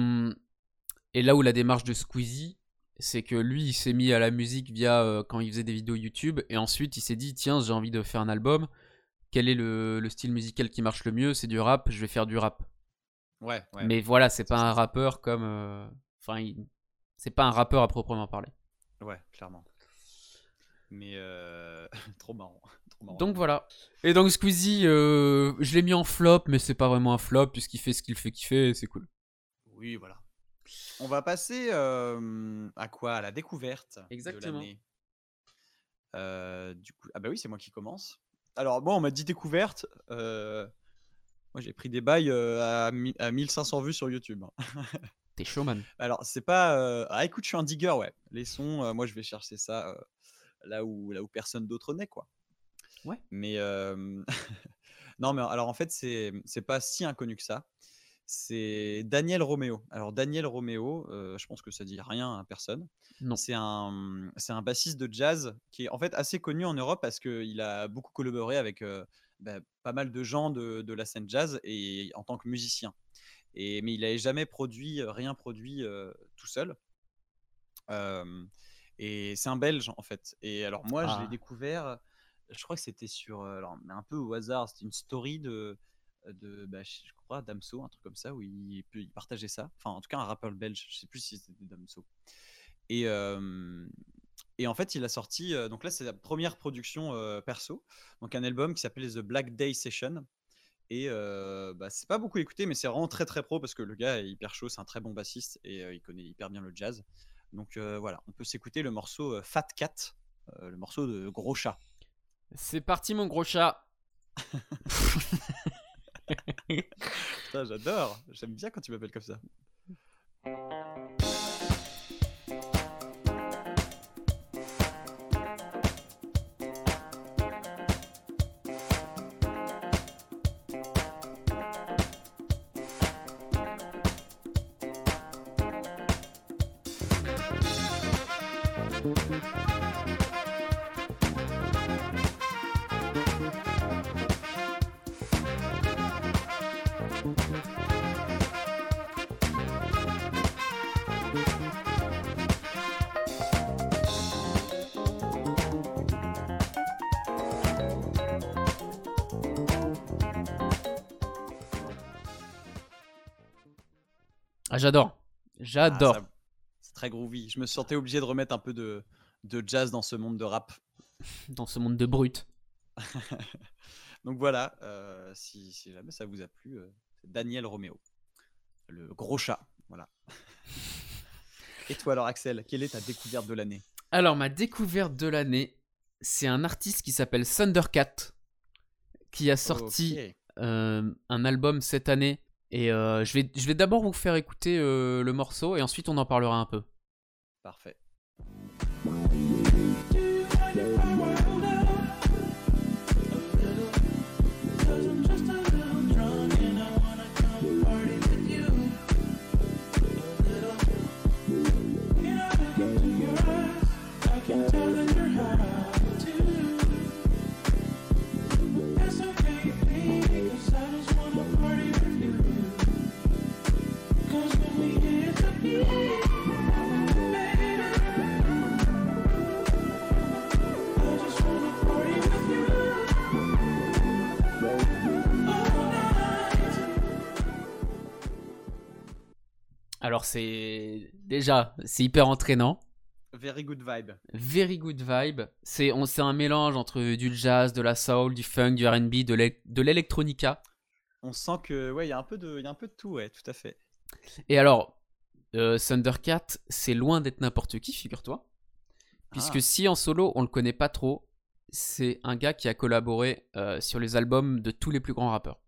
et là où la démarche de Squeezie, c'est que lui, il s'est mis à la musique via euh, quand il faisait des vidéos YouTube, et ensuite il s'est dit tiens, j'ai envie de faire un album. Quel est le, le style musical qui marche le mieux? C'est du rap, je vais faire du rap. Ouais, ouais. Mais voilà, c'est pas un rappeur comme. euh, Enfin, il- c'est pas un rappeur à proprement parler. Ouais, clairement. Mais euh, trop marrant. trop marrant. Donc voilà. Et donc Squeezie, je l'ai mis en flop, mais c'est pas vraiment un flop puisqu'il fait ce qu'il fait kiffer, c'est cool. Oui, voilà. On va passer euh, à quoi? À la découverte. Exactement. De l'année. Euh, du coup, ah bah oui, c'est moi qui commence. Alors bon, on m'a dit découverte. euh, Moi, j'ai pris des bails à, à 1500 vues sur YouTube. T'es showman. Alors, c'est pas. Ah, écoute, je suis un digger, ouais. Les sons, moi, je vais chercher ça là, où, là où personne d'autre n'est, quoi. Ouais. Mais. non, mais alors, en fait, c'est c'est pas si inconnu que ça. C'est Daniel Romeo. Alors, Daniel Romeo, euh, je pense que ça dit rien à personne. Non. C'est un, c'est un bassiste de jazz qui est en fait assez connu en Europe parce qu'il a beaucoup collaboré avec euh, bah, pas mal de gens de, de la scène jazz et en tant que musicien. Et, mais il n'avait jamais produit, euh, rien produit euh, tout seul. Et c'est un Belge en fait. Et alors moi, je Ah. l'ai découvert, je crois que c'était sur, alors, mais un peu au hasard, c'était une story de, de bah, je crois, Damso, un truc comme ça, où il, il partageait ça. Enfin, en tout cas, un rappeur belge, je sais plus si c'était Damso. Et, euh, et en fait, il a sorti, euh, donc là, c'est la première production euh, perso, donc un album qui s'appelle The Black Day Session. Et bah, c'est pas beaucoup écouté, mais c'est vraiment très très pro parce que le gars est hyper chaud, c'est un très bon bassiste et il connaît hyper bien le jazz. Donc voilà, on peut s'écouter le morceau Fat Cat, le morceau de Gros Chat. C'est parti, mon gros chat. Putain, j'adore, j'aime bien quand tu m'appelles comme ça. Ah, j'adore. Ah, J'adore. ça- c'est très groovy. Je me sentais obligé de remettre un peu de, de jazz dans ce monde de rap. Dans ce monde de brut. Donc voilà, euh, si, si jamais ça vous a plu, euh, Daniel Roméo, le gros chat. Voilà. Et toi alors Axel, quelle est ta découverte de l'année? Alors, ma découverte de l'année, c'est un artiste qui s'appelle Thundercat, qui a sorti euh, un album cette année. Et euh, je vais, je vais d'abord vous faire écouter euh, le morceau et ensuite on en parlera un peu. Parfait. Alors c'est déjà, c'est hyper entraînant. Very good vibe. Very good vibe. C'est on c'est un mélange entre du jazz, de la soul, du funk, du R&B, de l'e- de l'électronica. On sent que ouais, il y a un peu de, il y a un peu de tout, ouais, tout à fait. Et alors, euh, Thundercat, c'est loin d'être n'importe qui, figure-toi. Puisque Ah. si en solo, on le connaît pas trop, c'est un gars qui a collaboré euh, sur les albums de tous les plus grands rappeurs.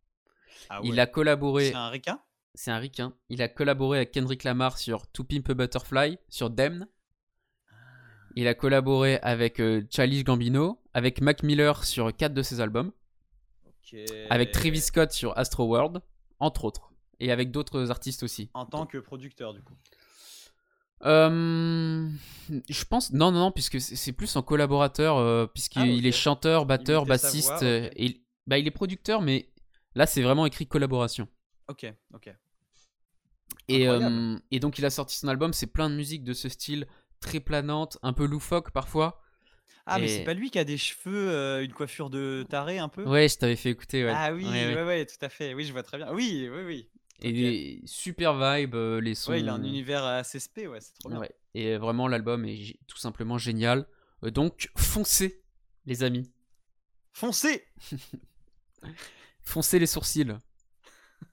Ah Il a collaboré, C'est un requin c'est un ricain, il a collaboré avec Kendrick Lamar sur To Pimp a Butterfly, sur Demn. Il a collaboré avec euh, Childish Gambino, avec Mac Miller sur quatre de ses albums, avec Travis Scott sur Astro World, entre autres, et avec d'autres artistes aussi. En tant que producteur du coup. Euh, je pense non non non puisque c'est plus en collaborateur euh, puisqu'il Ah, est chanteur, batteur, bassiste euh, et il- bah il est producteur mais là c'est vraiment écrit collaboration. Ok, ok. Et, euh, et donc il a sorti son album, c'est plein de musique de ce style très planante, un peu loufoque parfois. Ah mais c'est pas lui qui a des cheveux, euh, une coiffure de taré un peu? Ouais, je t'avais fait écouter ouais. Ah oui, Ouais, ouais, tout à fait. Oui, je vois très bien. Oui, oui, oui. Et des super vibes euh, les sons. Ouais, il a un univers assez spé, ouais, c'est trop bien. Et vraiment l'album est tout simplement génial. Donc foncez les amis. Foncez Foncez les sourcils.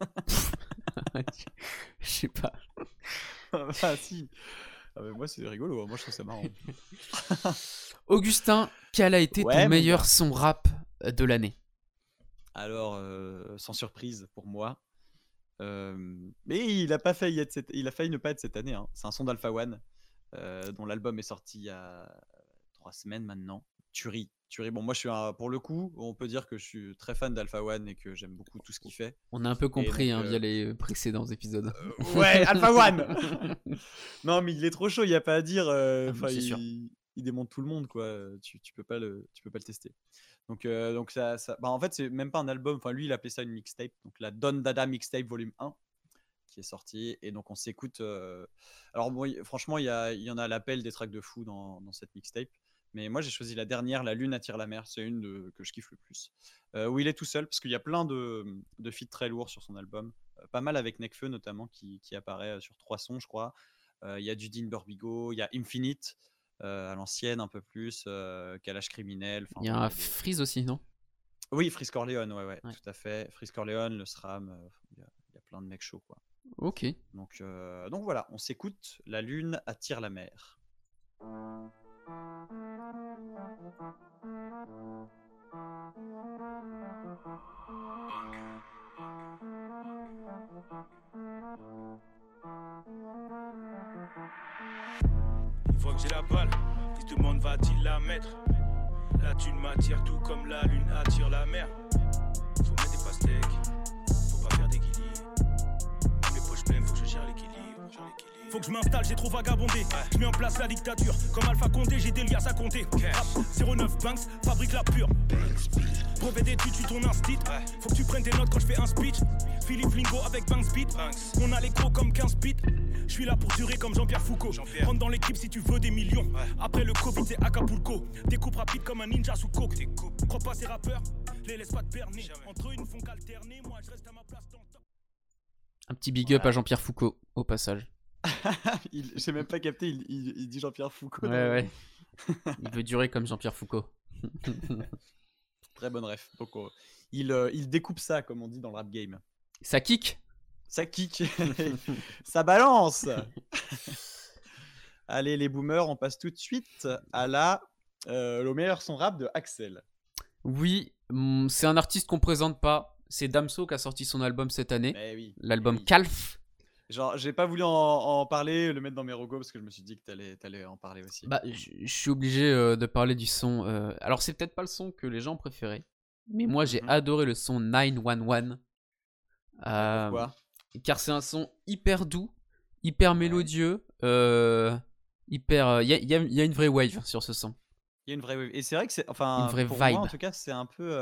Je sais pas. Ah si. Ah, mais moi c'est rigolo, moi je trouve ça marrant. Augustin, quel a été Ouais, ton meilleur gars. son rap de l'année? Alors, euh, sans surprise pour moi. Euh, mais il a pas failli être cette- il a failli ne pas être cette année. hein. C'est un son d'Alpha One, euh, dont l'album est sorti il y a trois semaines maintenant. Tuerie, Bon, moi, je suis un- pour le coup, on peut dire que je suis très fan d'Alpha One et que j'aime beaucoup tout ce qu'il fait. On a un peu compris donc, hein, euh, via les précédents épisodes. Ouais, Alpha One Non, mais il est trop chaud, il n'y a pas à dire. euh, Ah, c'est sûr. il, il démonte tout le monde, quoi. Tu, tu peux pas le, tu peux pas le tester. Donc, euh, donc ça, ça- bah, en fait, c'est même pas un album. Enfin, lui, il appelait ça une mixtape. Donc, la Don Dada Mixtape Volume 1 qui est sorti. Et donc, on s'écoute. euh, Alors, bon, il- franchement, il y, a- il y en a l'appel des tracks de fou dans, dans cette mixtape. Mais moi, j'ai choisi la dernière, La Lune attire la mer. C'est une de- que je kiffe le plus. Euh, où il est tout seul, parce qu'il y a plein de, de feats très lourds sur son album. Euh, pas mal avec Nekfeu, notamment, qui, qui apparaît euh, sur trois sons, je crois. Euh, Il y a Judine Burbigo, il y a Infinite, à l'ancienne un peu plus, Kalash Criminel. Il y a un Freeze aussi, non? Oui, Freeze Corleone, ouais, ouais, Ouais. tout à fait. Freeze Corleone, le SRAM, il y, y a plein de mecs chauds, quoi. Ok. Donc, donc voilà, on s'écoute. La lune attire la mer. Une fois que j'ai la balle, qui se demande va-t-il la mettre? La thune m'attire tout comme la lune attire la mer. Faut mettre des pastèques, faut pas faire guillis. Mes poches pleines, faut que je gère l'équilibre. Faut que je m'installe, j'ai trop vagabondé. Je mets en place la dictature. Comme Alpha Condé, j'ai des liasses à compter. Rap, 09 Banks, fabrique la pure. Brevet d'études, tu ton instit. Faut que tu prennes tes notes quand je fais un speech. Philippe Lingo avec Banks Beat. On a les gros comme 15 bits. Je suis là pour durer comme Jean-Pierre Foucault. Rentre dans l'équipe si tu veux des millions. Après le Covid, c'est Acapulco. Découpe rapide comme un ninja sous coke. Crois pas ces rappeurs, les laisse pas te berner. Entre eux, ils ne font qu'alterner. Moi, je reste à ma place dans le top. Un petit big up à Jean-Pierre Foucault, au passage. Il- J'ai même pas capté, il, il- il dit Jean-Pierre Foucault. Ouais, dans- ouais. Il veut durer comme Jean-Pierre Foucault. Très bonne ref. Donc, euh, il, euh, il découpe ça, comme on dit dans le rap game. Ça kick? Ça kick, ça balance. Allez, les boomers, on passe tout de suite à la, euh, le meilleur son rap de Axel. Oui, hum, c'est un artiste qu'on présente pas. C'est Damso qui a sorti son album cette année. Eh oui. L'album oui. Calf. Genre, j'ai pas voulu en, en parler, le mettre dans mes rogos parce que je me suis dit que t'allais allais en parler aussi. Bah, je suis obligé euh, de parler du son. euh, Alors, c'est peut-être pas le son que les gens préféraient. Mais moi, j'ai Mhm. adoré le son 911. Euh, Pourquoi? car c'est un son hyper doux, hyper mélodieux, euh, hyper. Il y, a, y a- y a une vraie wave sur ce son. Il y a une vraie wave. Et c'est vrai que c'est. Enfin, Une vraie pour vibe. moi, en tout cas, c'est un peu.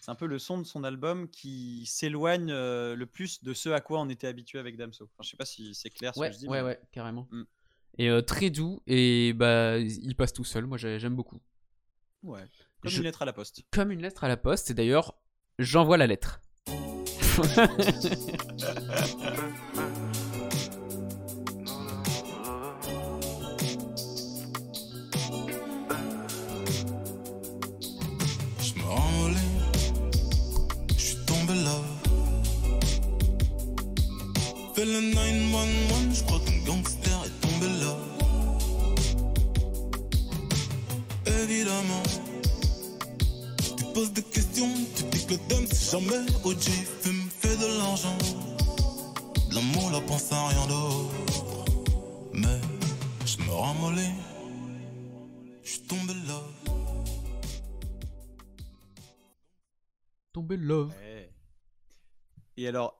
C'est un peu le son de son album qui s'éloigne euh, le plus de ce à quoi on était habitué avec Damso. Enfin, je sais pas si c'est clair ce Ouais, que je dis. ouais, mais- ouais, carrément. Mm. Et euh, très doux, et bah, il passe tout seul. Moi, j'ai- j'aime beaucoup. Ouais. Comme Je- une lettre à la poste. Comme une lettre à la poste, et d'ailleurs, j'envoie la lettre. Fais le 911, je crois qu'un gangster est tombé là. Évidemment, tu poses des questions, tu dis que le dame c'est jamais OG, fume, fait de l'argent. De L'amour, la pense à rien d'autre. Mais je me remolais, je suis tombé là. Tomber love. Ouais. Et alors,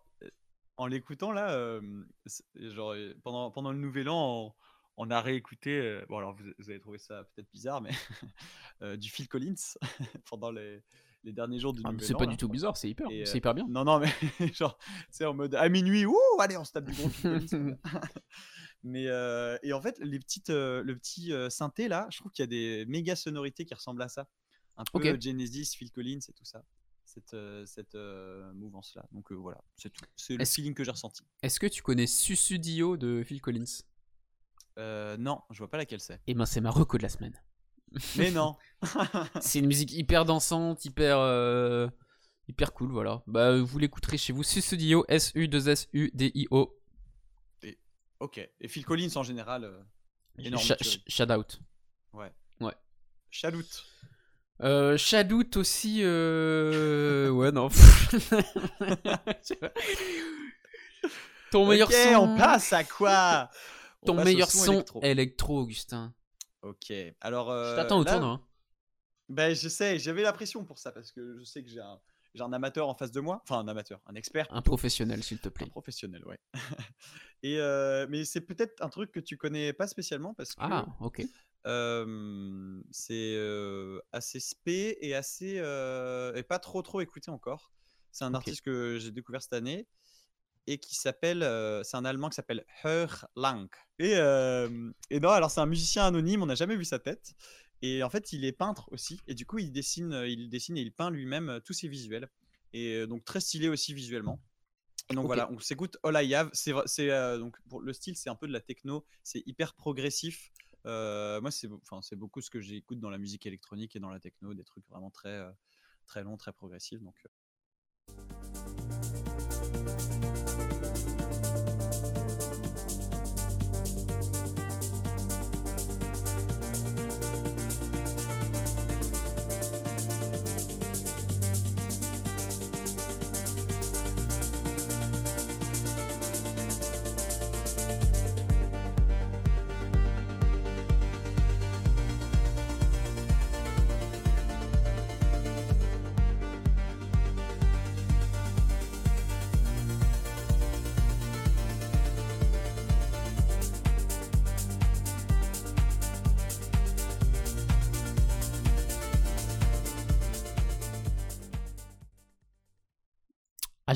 en l'écoutant là, euh, c'est- genre, pendant, pendant le nouvel an, on, on a réécouté. euh, bon, alors vous, vous avez trouvé ça peut-être bizarre, mais euh, du Phil Collins pendant les, les derniers jours du Ah, nouvel c'est an. pas là. du tout bizarre, c'est hyper, c'est hyper bien. Non, non, mais genre, c'est en mode à minuit, ouh, allez, on se tape du gros Phil Collins. mais et en fait, les petites, le petit synthé là, je trouve qu'il y a des méga sonorités qui ressemblent à ça. Un peu Ok. euh, Genesis, Phil Collins et tout ça. Cette, euh, cette euh, mouvance là. Donc euh, voilà, c'est tout. C'est le Est-ce- feeling que j'ai ressenti. Est-ce que tu connais Susudio de Phil Collins? Euh, non, je vois pas laquelle c'est. Eh ben, c'est ma reco de la semaine. Mais non. C'est une musique hyper dansante, hyper, euh, hyper cool, voilà. Bah, vous l'écouterez chez vous. Susudio, S-U-2-S-U-D-I-O. ok. Et Phil Collins en général. euh, énorme. Sh- sh- Shout out. Ouais. Euh, Shadoot aussi. euh, Ouais, non. Ton meilleur Ok, son. on passe à quoi On Ton passe meilleur son électro. électro, Augustin. Ok, alors. euh, Je t'attends au là, tournoi. hein. Ben, je sais, j'avais la pression pour ça parce que je sais que j'ai un, j'ai un amateur en face de moi. Enfin, un amateur, un expert. Un professionnel, s'il te Un plaît. professionnel, ouais. Et euh, mais c'est peut-être un truc que tu connais pas spécialement parce que Ah, ok. Euh, c'est euh, assez spé et assez euh, et pas trop trop écouté encore. C'est un artiste que j'ai découvert cette année et qui s'appelle, c'est un Allemand qui s'appelle Hör Lang. Et, et non, alors c'est un musicien anonyme, on n'a jamais vu sa tête. Et en fait, il est peintre aussi. Et du coup, il dessine, il dessine et il peint lui-même tous ses visuels. Et donc très stylé aussi visuellement. Et donc voilà, on s'écoute All I Have. C'est, donc pour le style, c'est un peu de la techno. C'est hyper progressif. Euh, moi, c'est, beaucoup ce que j'écoute dans la musique électronique et dans la techno, des trucs vraiment très, euh, très longs, très progressifs. Donc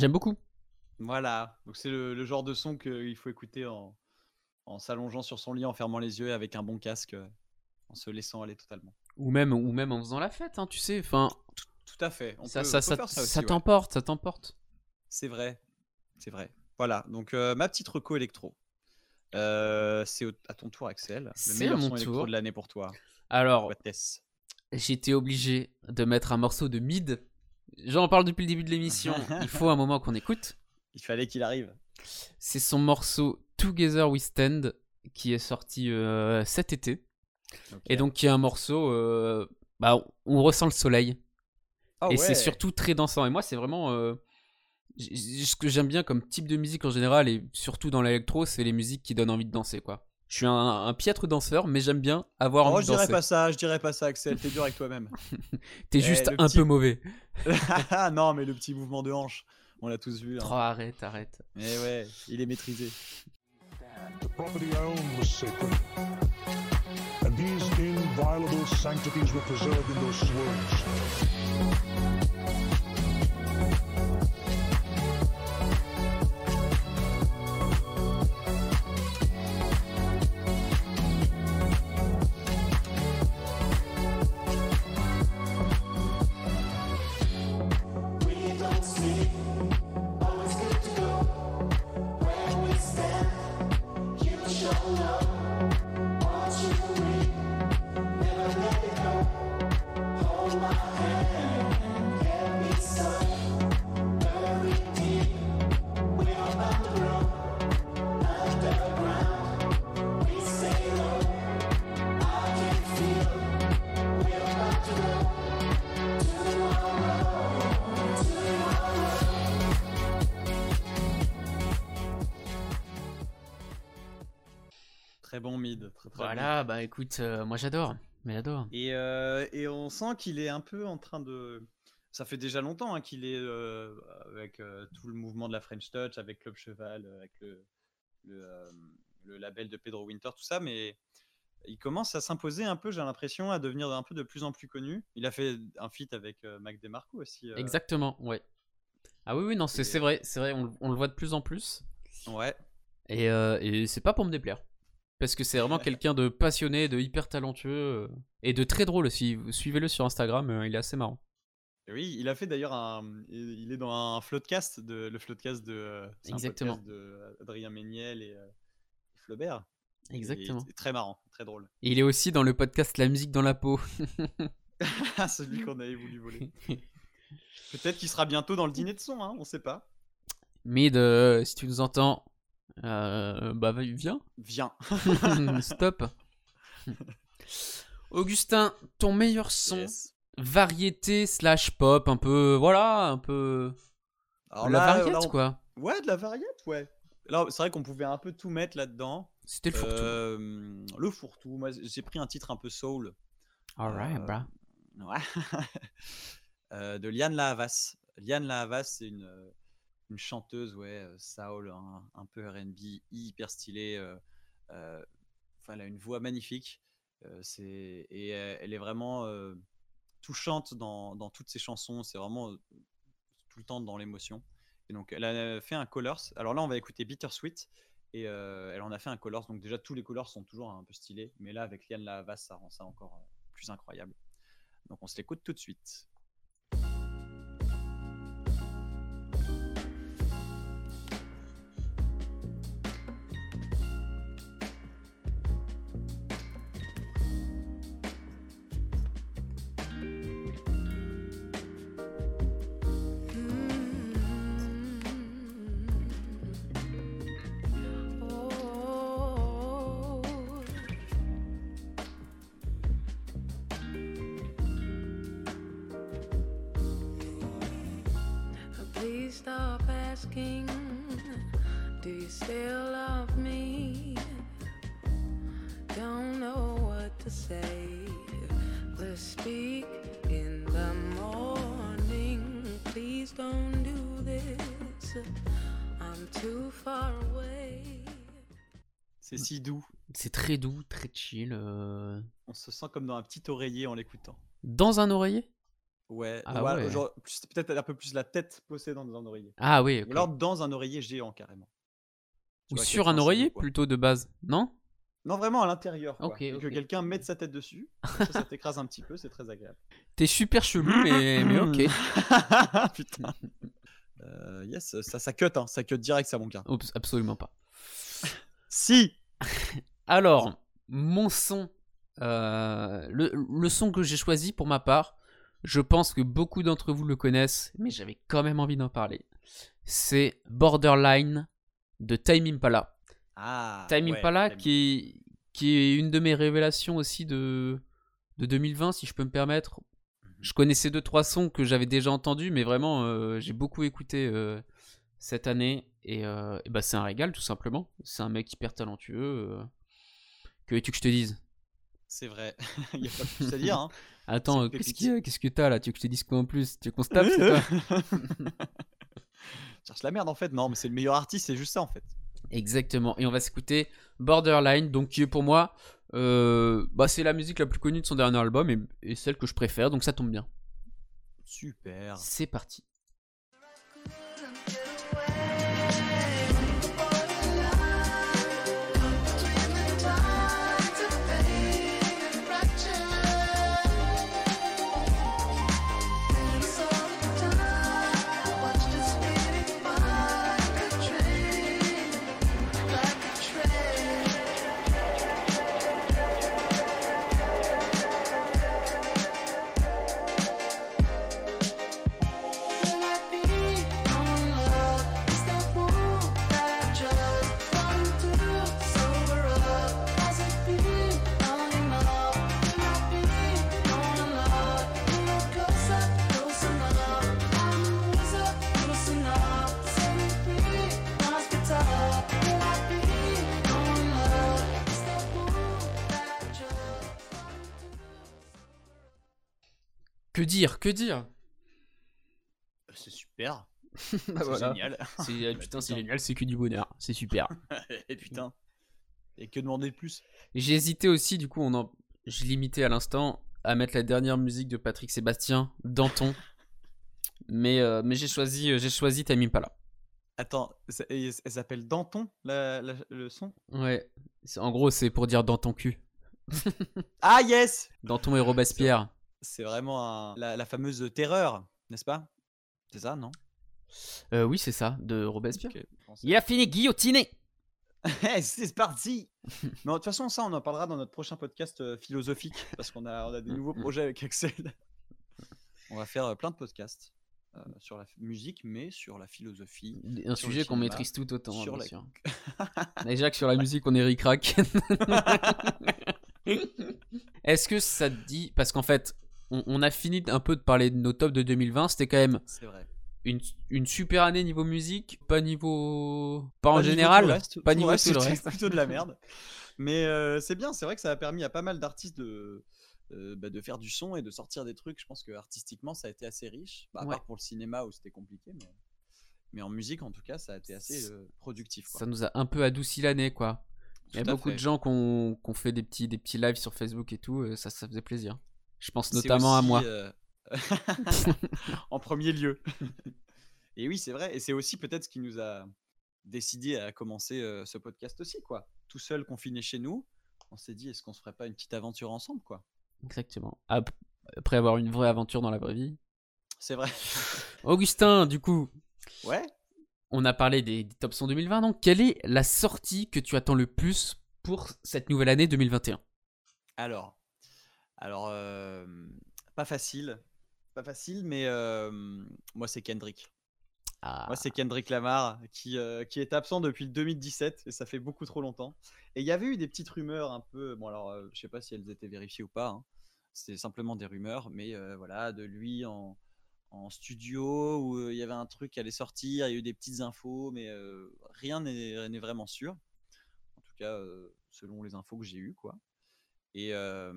j'aime beaucoup. Voilà, donc c'est le, le genre de son qu'il faut écouter en, en s'allongeant sur son lit, en fermant les yeux, avec un bon casque, euh, en se laissant aller totalement. Ou même, ou même en faisant la fête, hein, tu sais. Enfin, Tout à fait. On ça, peut, ça, on peut ça, faire ça aussi, ça ouais. t'emporte, ça t'emporte. C'est vrai, c'est vrai. Voilà, donc euh, ma petite reco électro. Euh, c'est à ton tour, Axel. Le C'est meilleur mon son électro tour. de l'année pour toi. Alors, j'étais obligé de mettre un morceau de mid. J'en parle depuis le début de l'émission. Il faut un moment qu'on écoute. Il fallait qu'il arrive. C'est son morceau Together We Stand qui est sorti euh, cet été. Et donc, qui est un morceau. euh, bah, on- ressent le soleil. Ah et c'est surtout très dansant. Et moi, c'est vraiment. euh, ce que j'aime bien comme type de musique en général, et surtout dans l'électro, c'est les musiques qui donnent envie de danser, quoi. Je suis un, un piètre danseur, mais j'aime bien avoir Oh, envie je de dirais danser. pas ça, je dirais pas ça, Axel. T'es dur avec toi-même. T'es Eh, juste un petit- peu mauvais. Ah non, mais le petit mouvement de hanche, on l'a tous vu. hein. Oh, arrête, arrête. Mais ouais, il est maîtrisé. The property I owned was sacred. And these inviolable sanctities were preserved in those words. Écoute, euh, moi j'adore. Mais j'adore. Et, euh, et on sent qu'il est un peu en train de. Ça fait déjà longtemps hein, qu'il est euh, avec tout le mouvement de la French Touch, avec Club Cheval, avec le, le, le label de Pedro Winter, tout ça, mais il commence à s'imposer un peu, j'ai l'impression, à devenir un peu de plus en plus connu. Il a fait un feat avec Mac DeMarco aussi. Exactement, ouais. Ah oui, oui, non, c'est Et- vrai, c'est vrai, on, on le voit de plus en plus. Ouais. Et, et c'est pas pour me déplaire. Parce que c'est vraiment quelqu'un de passionné, de hyper talentueux euh, et de très drôle aussi. Suivez-le sur Instagram, euh, il est assez marrant. Et Oui, il a fait d'ailleurs un. Il est dans un floodcast, de, le floodcast de. euh, c'est un Exactement. podcast de Adrien Méniel et Flaubert. Et Exactement. c'est très marrant, très drôle. Et il est aussi dans le podcast La musique dans la peau. Celui qu'on avait voulu voler. Peut-être qu'il sera bientôt dans le dîner de son, hein, on sait pas. Mid, euh, si tu nous entends, euh, bah viens. Viens. Stop. Augustin, ton meilleur son Yes. variété slash pop, un peu, voilà, un peu. Alors la là, variété, là, on- quoi. Ouais, de la variette, ouais. Là, c'est vrai qu'on pouvait un peu tout mettre là-dedans. C'était le fourre-tout. Euh, le fourre-tout. Moi, j'ai pris un titre un peu soul. Alright, euh, bra. Ouais. Euh, de Liane Lahavas. Liane Lahavas, c'est une, euh, une chanteuse, ouais, euh, soul, un, un peu R&B, hyper stylée. euh, euh, elle a une voix magnifique. c'est et elle est vraiment touchante dans, dans toutes ses chansons. C'est vraiment tout le temps dans l'émotion. Et donc, elle a fait un Colors. Alors là, on va écouter Bittersweet. Et elle en a fait un Colors. Donc, déjà, tous les Colors sont toujours un peu stylés. Mais là, avec Liane Lahavas, ça rend ça encore plus incroyable. Donc, on se l'écoute tout de suite. Si doux. C'est très doux, très chill. euh. On se sent comme dans un petit oreiller en l'écoutant. Dans un oreiller? Ouais, Ah ouais, peut-être un peu plus la tête posée dans un oreiller. Ah oui. Ou alors dans un oreiller géant carrément. Tu Ou vois, sur un oreiller plutôt de base, non? Non, vraiment à l'intérieur. Que quelqu'un mette sa tête dessus. ça, ça t'écrase un petit peu, c'est très agréable. T'es super chelou, mais, mais ok. Putain. Euh, yes, ça, ça cut, hein. ça cut direct, ça, mon gars. Oups, absolument pas. Si Alors, mon son, euh, le, le son que j'ai choisi pour ma part, je pense que beaucoup d'entre vous le connaissent, mais j'avais quand même envie d'en parler. C'est Borderline de Time Impala. Ah, Time ouais, Impala Time- qui est, qui est une de mes révélations aussi de, de 2020, si je peux me permettre. Je connaissais deux trois sons que j'avais déjà entendus, mais vraiment euh, j'ai beaucoup écouté euh, cette année et, euh, et bah, c'est un régal tout simplement. C'est un mec hyper talentueux. euh. Que veux-tu que je te dise? C'est vrai, il n'y a pas plus à dire. Hein. Attends, qu'est-ce y a Qu'est-ce que t'as là? Tu veux que je te dise quoi en plus? Tu toi? Cherche la merde en fait, non, mais c'est le meilleur artiste, c'est juste ça en fait. Exactement. Et on va s'écouter Borderline, donc qui est pour moi, euh, bah, c'est la musique la plus connue de son dernier album et, et celle que je préfère, donc ça tombe bien. Super. C'est parti. Dire Que dire C'est super. Bah c'est voilà. génial. C'est, euh, putain, c'est génial, c'est que du bonheur. C'est super. Et putain. Et que demander de plus? J'ai hésité aussi, du coup, on en... je limitais à l'instant à mettre la dernière musique de Patrick Sébastien, Danton. mais euh, mais j'ai choisi, euh, j'ai choisi Time Impala. Attends, ça- et elle s'appelle Danton, la- la- le son? Ouais. En gros, c'est pour dire dans ton cul. Ah yes Danton et Robespierre. C'est vraiment un- la, la fameuse terreur, n'est-ce pas? C'est ça, non? Euh, oui, c'est ça, de Robespierre. Il a fini guillotiné c'est parti Mais de toute façon, ça, on en parlera dans notre prochain podcast euh, philosophique, parce qu'on a, on a des nouveaux projets avec Axel. on va faire euh, plein de podcasts euh, sur la musique, mais sur la philosophie. Un sujet qu'on maîtrise tout autant, hein, sur bien la- sûr. Déjà que sur la musique, on est ric-rac. Est-ce que ça te dit Parce qu'en fait, on, on a fini un peu de parler de nos tops de 2020. C'était quand même vrai. une, une super année niveau musique, pas niveau. Pas en Pas général, reste, pas niveau reste, tout le c'était reste. plutôt de la merde. Mais euh, c'est bien, c'est vrai que ça a permis à pas mal d'artistes de, euh, bah, de faire du son et de sortir des trucs. Je pense que artistiquement, ça a été assez riche. Bah, à Ouais. part pour le cinéma où c'était compliqué, mais, mais en musique, en tout cas, ça a été assez euh, productif. quoi. Ça nous a un peu adouci l'année, quoi. Il y a beaucoup de gens qui ont, fait des petits, des petits lives sur Facebook et tout, ça, ça faisait plaisir. Je pense notamment à moi. euh, en premier lieu. et oui, c'est vrai. Et c'est aussi peut-être ce qui nous a décidé à commencer euh, ce podcast aussi, quoi. Tout seul, confiné chez nous, on s'est dit, est-ce qu'on se ferait pas une petite aventure ensemble, quoi? Exactement. Ap- Après avoir une vraie aventure dans la vraie vie. C'est vrai. Augustin, du coup, Ouais. on a parlé des, des top 100 2020, donc quelle est la sortie que tu attends le plus pour cette nouvelle année 2021 Alors, alors euh, pas facile, pas facile, mais euh, moi c'est Kendrick. Ah, Moi c'est Kendrick Lamar qui, euh, qui est absent depuis le 2017 et ça fait beaucoup trop longtemps. Et il y avait eu des petites rumeurs un peu, bon alors euh, je sais pas si elles étaient vérifiées ou pas, hein. c'était simplement des rumeurs, mais euh, voilà, de lui en, en studio où il y avait un truc qui allait sortir, il y a eu des petites infos, mais rien n'est vraiment sûr. En tout cas, selon les infos que j'ai eues, quoi. Et, euh,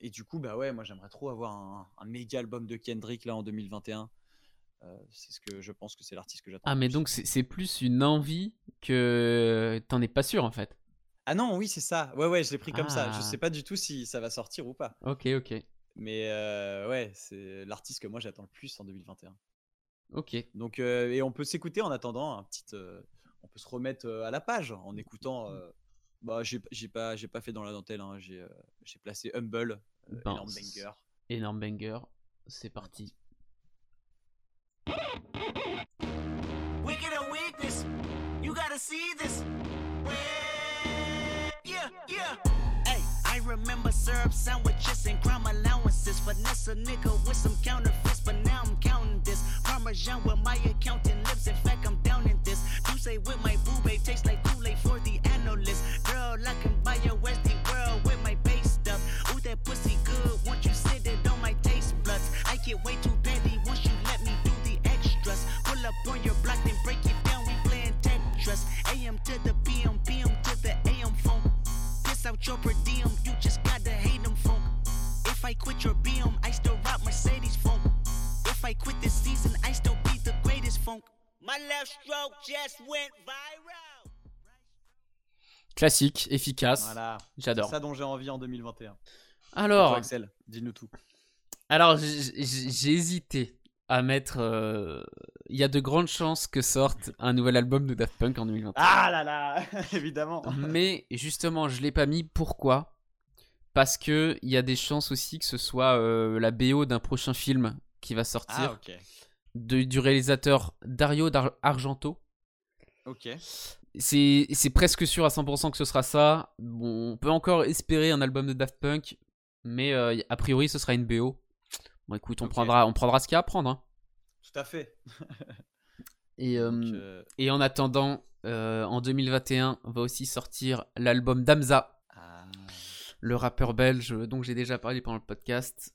et du coup, bah ouais, moi j'aimerais trop avoir un, un méga album de Kendrick là en 2021. Euh, c'est ce que je pense que c'est l'artiste que j'attends. Ah, mais donc c'est plus une envie que t'en es pas sûr en fait? Ah non, oui, c'est ça. Ouais, ouais, je l'ai pris comme ça. Je Ah. sais pas du tout si ça va sortir ou pas. Ok, ok. Mais euh, ouais, c'est l'artiste que moi j'attends le plus en 2021. Ok. Donc, et on peut s'écouter en attendant un petit. euh, on peut se remettre à la page en écoutant. euh, bah, j'ai pas, j'ai pas fait dans la dentelle. hein, j'ai euh, j'ai placé Humble, euh, Ben, énorme banger. Énorme banger. C'est parti. Wicked or weakness, you gotta see this. Yeah, yeah. Hey, I remember syrup sandwiches and crime allowances. Finesse a nigga with some counterfeits, but now I'm counting this. Parmesan with my accountant lips. In fact, I'm down in this. You say with my boo babe tastes like Kool-Aid for the analyst. Your Westie world with my base stuff. Ooh, that pussy good. Once you sit it on my taste buds, I get way too petty once you let me do the extras. Pull up on your block, then break it down. We playing Tetris. AM to the PM, PM to the AM phone. Piss out your per diem, you just gotta hate them funk. If I quit your BM, I still rock Mercedes funk. If I quit this season, I still be the greatest funk. My left stroke just went viral. Classique, efficace. Voilà. J'adore. C'est ça dont j'ai envie en 2021. Et Alors, toi, Axel, dis-nous tout. alors j'ai hésité à mettre. euh, Il y a de grandes chances que sorte un nouvel album de Daft Punk en 2021. Ah là là, évidemment. Mais justement, je l'ai pas mis. Pourquoi? Parce que il y a des chances aussi que ce soit euh, la BO d'un prochain film qui va sortir Ah ok, de- du réalisateur Dario Dar- Argento. ok. C'est presque sûr à 100% que ce sera ça. Bon, on peut encore espérer un album de Daft Punk, mais euh, a priori ce sera une BO. Bon, écoute, on prendra, on prendra ce qu'il y a à prendre. hein. Tout à fait. Et, euh, Donc, euh, et en attendant, en 2021 va aussi sortir l'album d'Amza, ah, le rappeur belge dont j'ai déjà parlé pendant le podcast,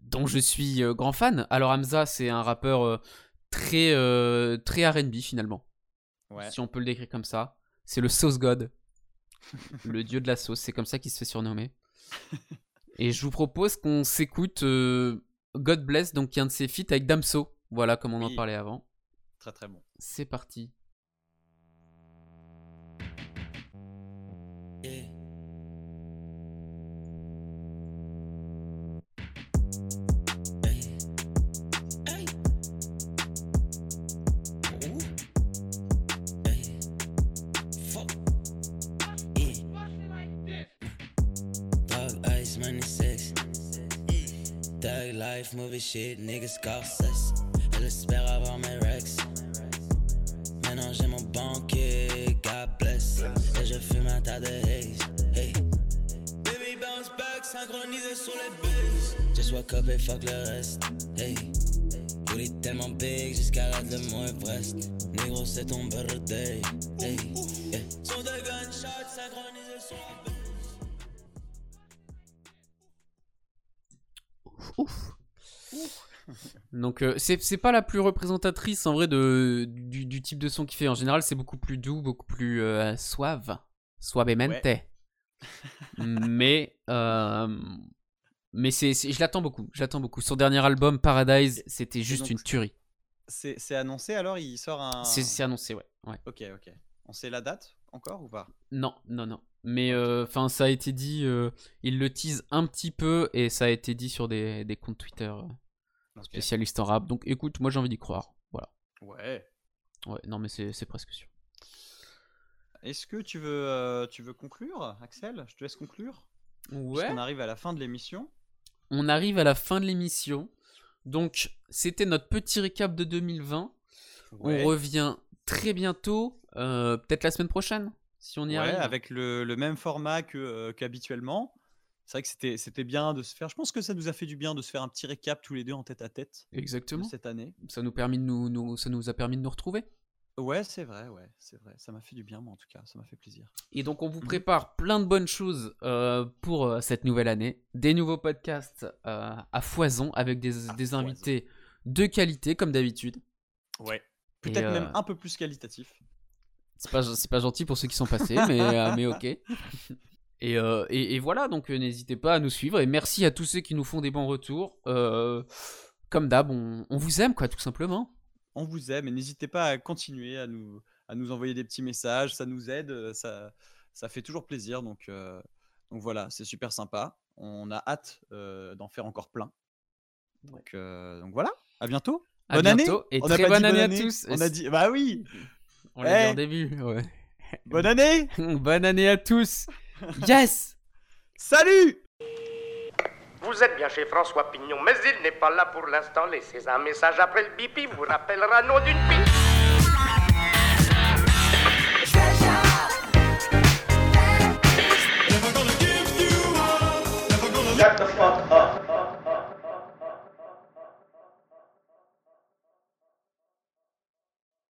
dont je suis grand fan. Alors Hamza, c'est un rappeur très, très R&B finalement, ouais. si on peut le décrire comme ça. C'est le sauce god, le dieu de la sauce, c'est comme ça qu'il se fait surnommer. Et je vous propose qu'on s'écoute euh, God Bless, donc qui est un de ses feats avec Damso. Voilà, comme on en parlait avant. Très très bon. C'est parti. Yeah. Life, movie shit, niggas Scorsese. Elle espère avoir mes rex. Maintenant j'ai mon banquier, God bless. Et je fume un tas de haze. Hey. Baby bounce back, synchronisé sur les bases. Just woke up et fuck le reste. Hey. Booty tellement big jusqu'à la de mon Everest. Négro, c'est ton birthday. Hey. Yeah. Son de gunshot synchronisé sur la base. Donc euh, c'est pas la plus représentatrice en vrai de, du, du type de son qu'il fait. En général, c'est beaucoup plus doux, beaucoup plus euh, suave. Suavemente. mais euh, mais c'est je l'attends beaucoup. Je l'attends beaucoup. Son dernier album, Paradise, c'était juste donc, une tuerie. C'est annoncé alors? Il sort un. C'est annoncé, ouais. ouais. Ok, ok. On sait la date encore ou pas? Non, non, non. Mais enfin, ça a été dit. euh, il le tease un petit peu et ça a été dit sur des, des comptes Twitter Ok. spécialistes en rap. Donc écoute, moi j'ai envie d'y croire. Voilà. Ouais. Ouais, non, mais c'est c'est presque sûr. Est-ce que tu veux, euh, tu veux conclure, Axel? Je te laisse conclure? Ouais. On arrive à la fin de l'émission. On arrive à la fin de l'émission. Donc, c'était notre petit récap de 2020. Ouais. On revient très bientôt, euh, peut-être la semaine prochaine, si on y Ouais, arrive. avec le, le même format que, euh, qu'habituellement. C'est vrai que c'était, c'était bien de se faire. Je pense que ça nous a fait du bien de se faire un petit récap tous les deux en tête à tête de Exactement. cette année. Ça nous, permis de nous, nous- ça nous a permis de nous retrouver. Ouais, c'est vrai, ouais, c'est vrai. Ça m'a fait du bien, moi en tout cas, ça m'a fait plaisir. Et donc, on vous Mhm. prépare plein de bonnes choses euh, pour euh, cette nouvelle année. Des nouveaux podcasts euh, à foison avec des, des foison. invités de qualité, comme d'habitude. Ouais. Peut-être même un peu plus qualitatif. C'est pas, c'est pas gentil pour ceux qui sont passés, mais, mais ok. Et, euh, et, et voilà, donc euh, n'hésitez pas à nous suivre. Et merci à tous ceux qui nous font des bons retours. Euh, comme d'hab, on, on vous aime, quoi, tout simplement. On vous aime et n'hésitez pas à continuer à nous, à nous envoyer des petits messages. Ça nous aide, ça, ça fait toujours plaisir. Donc, euh, donc voilà, c'est super sympa. On a hâte d'en faire encore plein. Donc, donc voilà, à bientôt. À bonne bientôt année. et On très bonne année à tous. On a dit, bah oui. On l'a dit Eh. en début, ouais. Bonne année. bonne année à tous. Yes Salut. Vous êtes bien chez François Pignon, mais il n'est pas là pour l'instant. Laissez un message après le bip, il vous rappellera nom d'une pipe.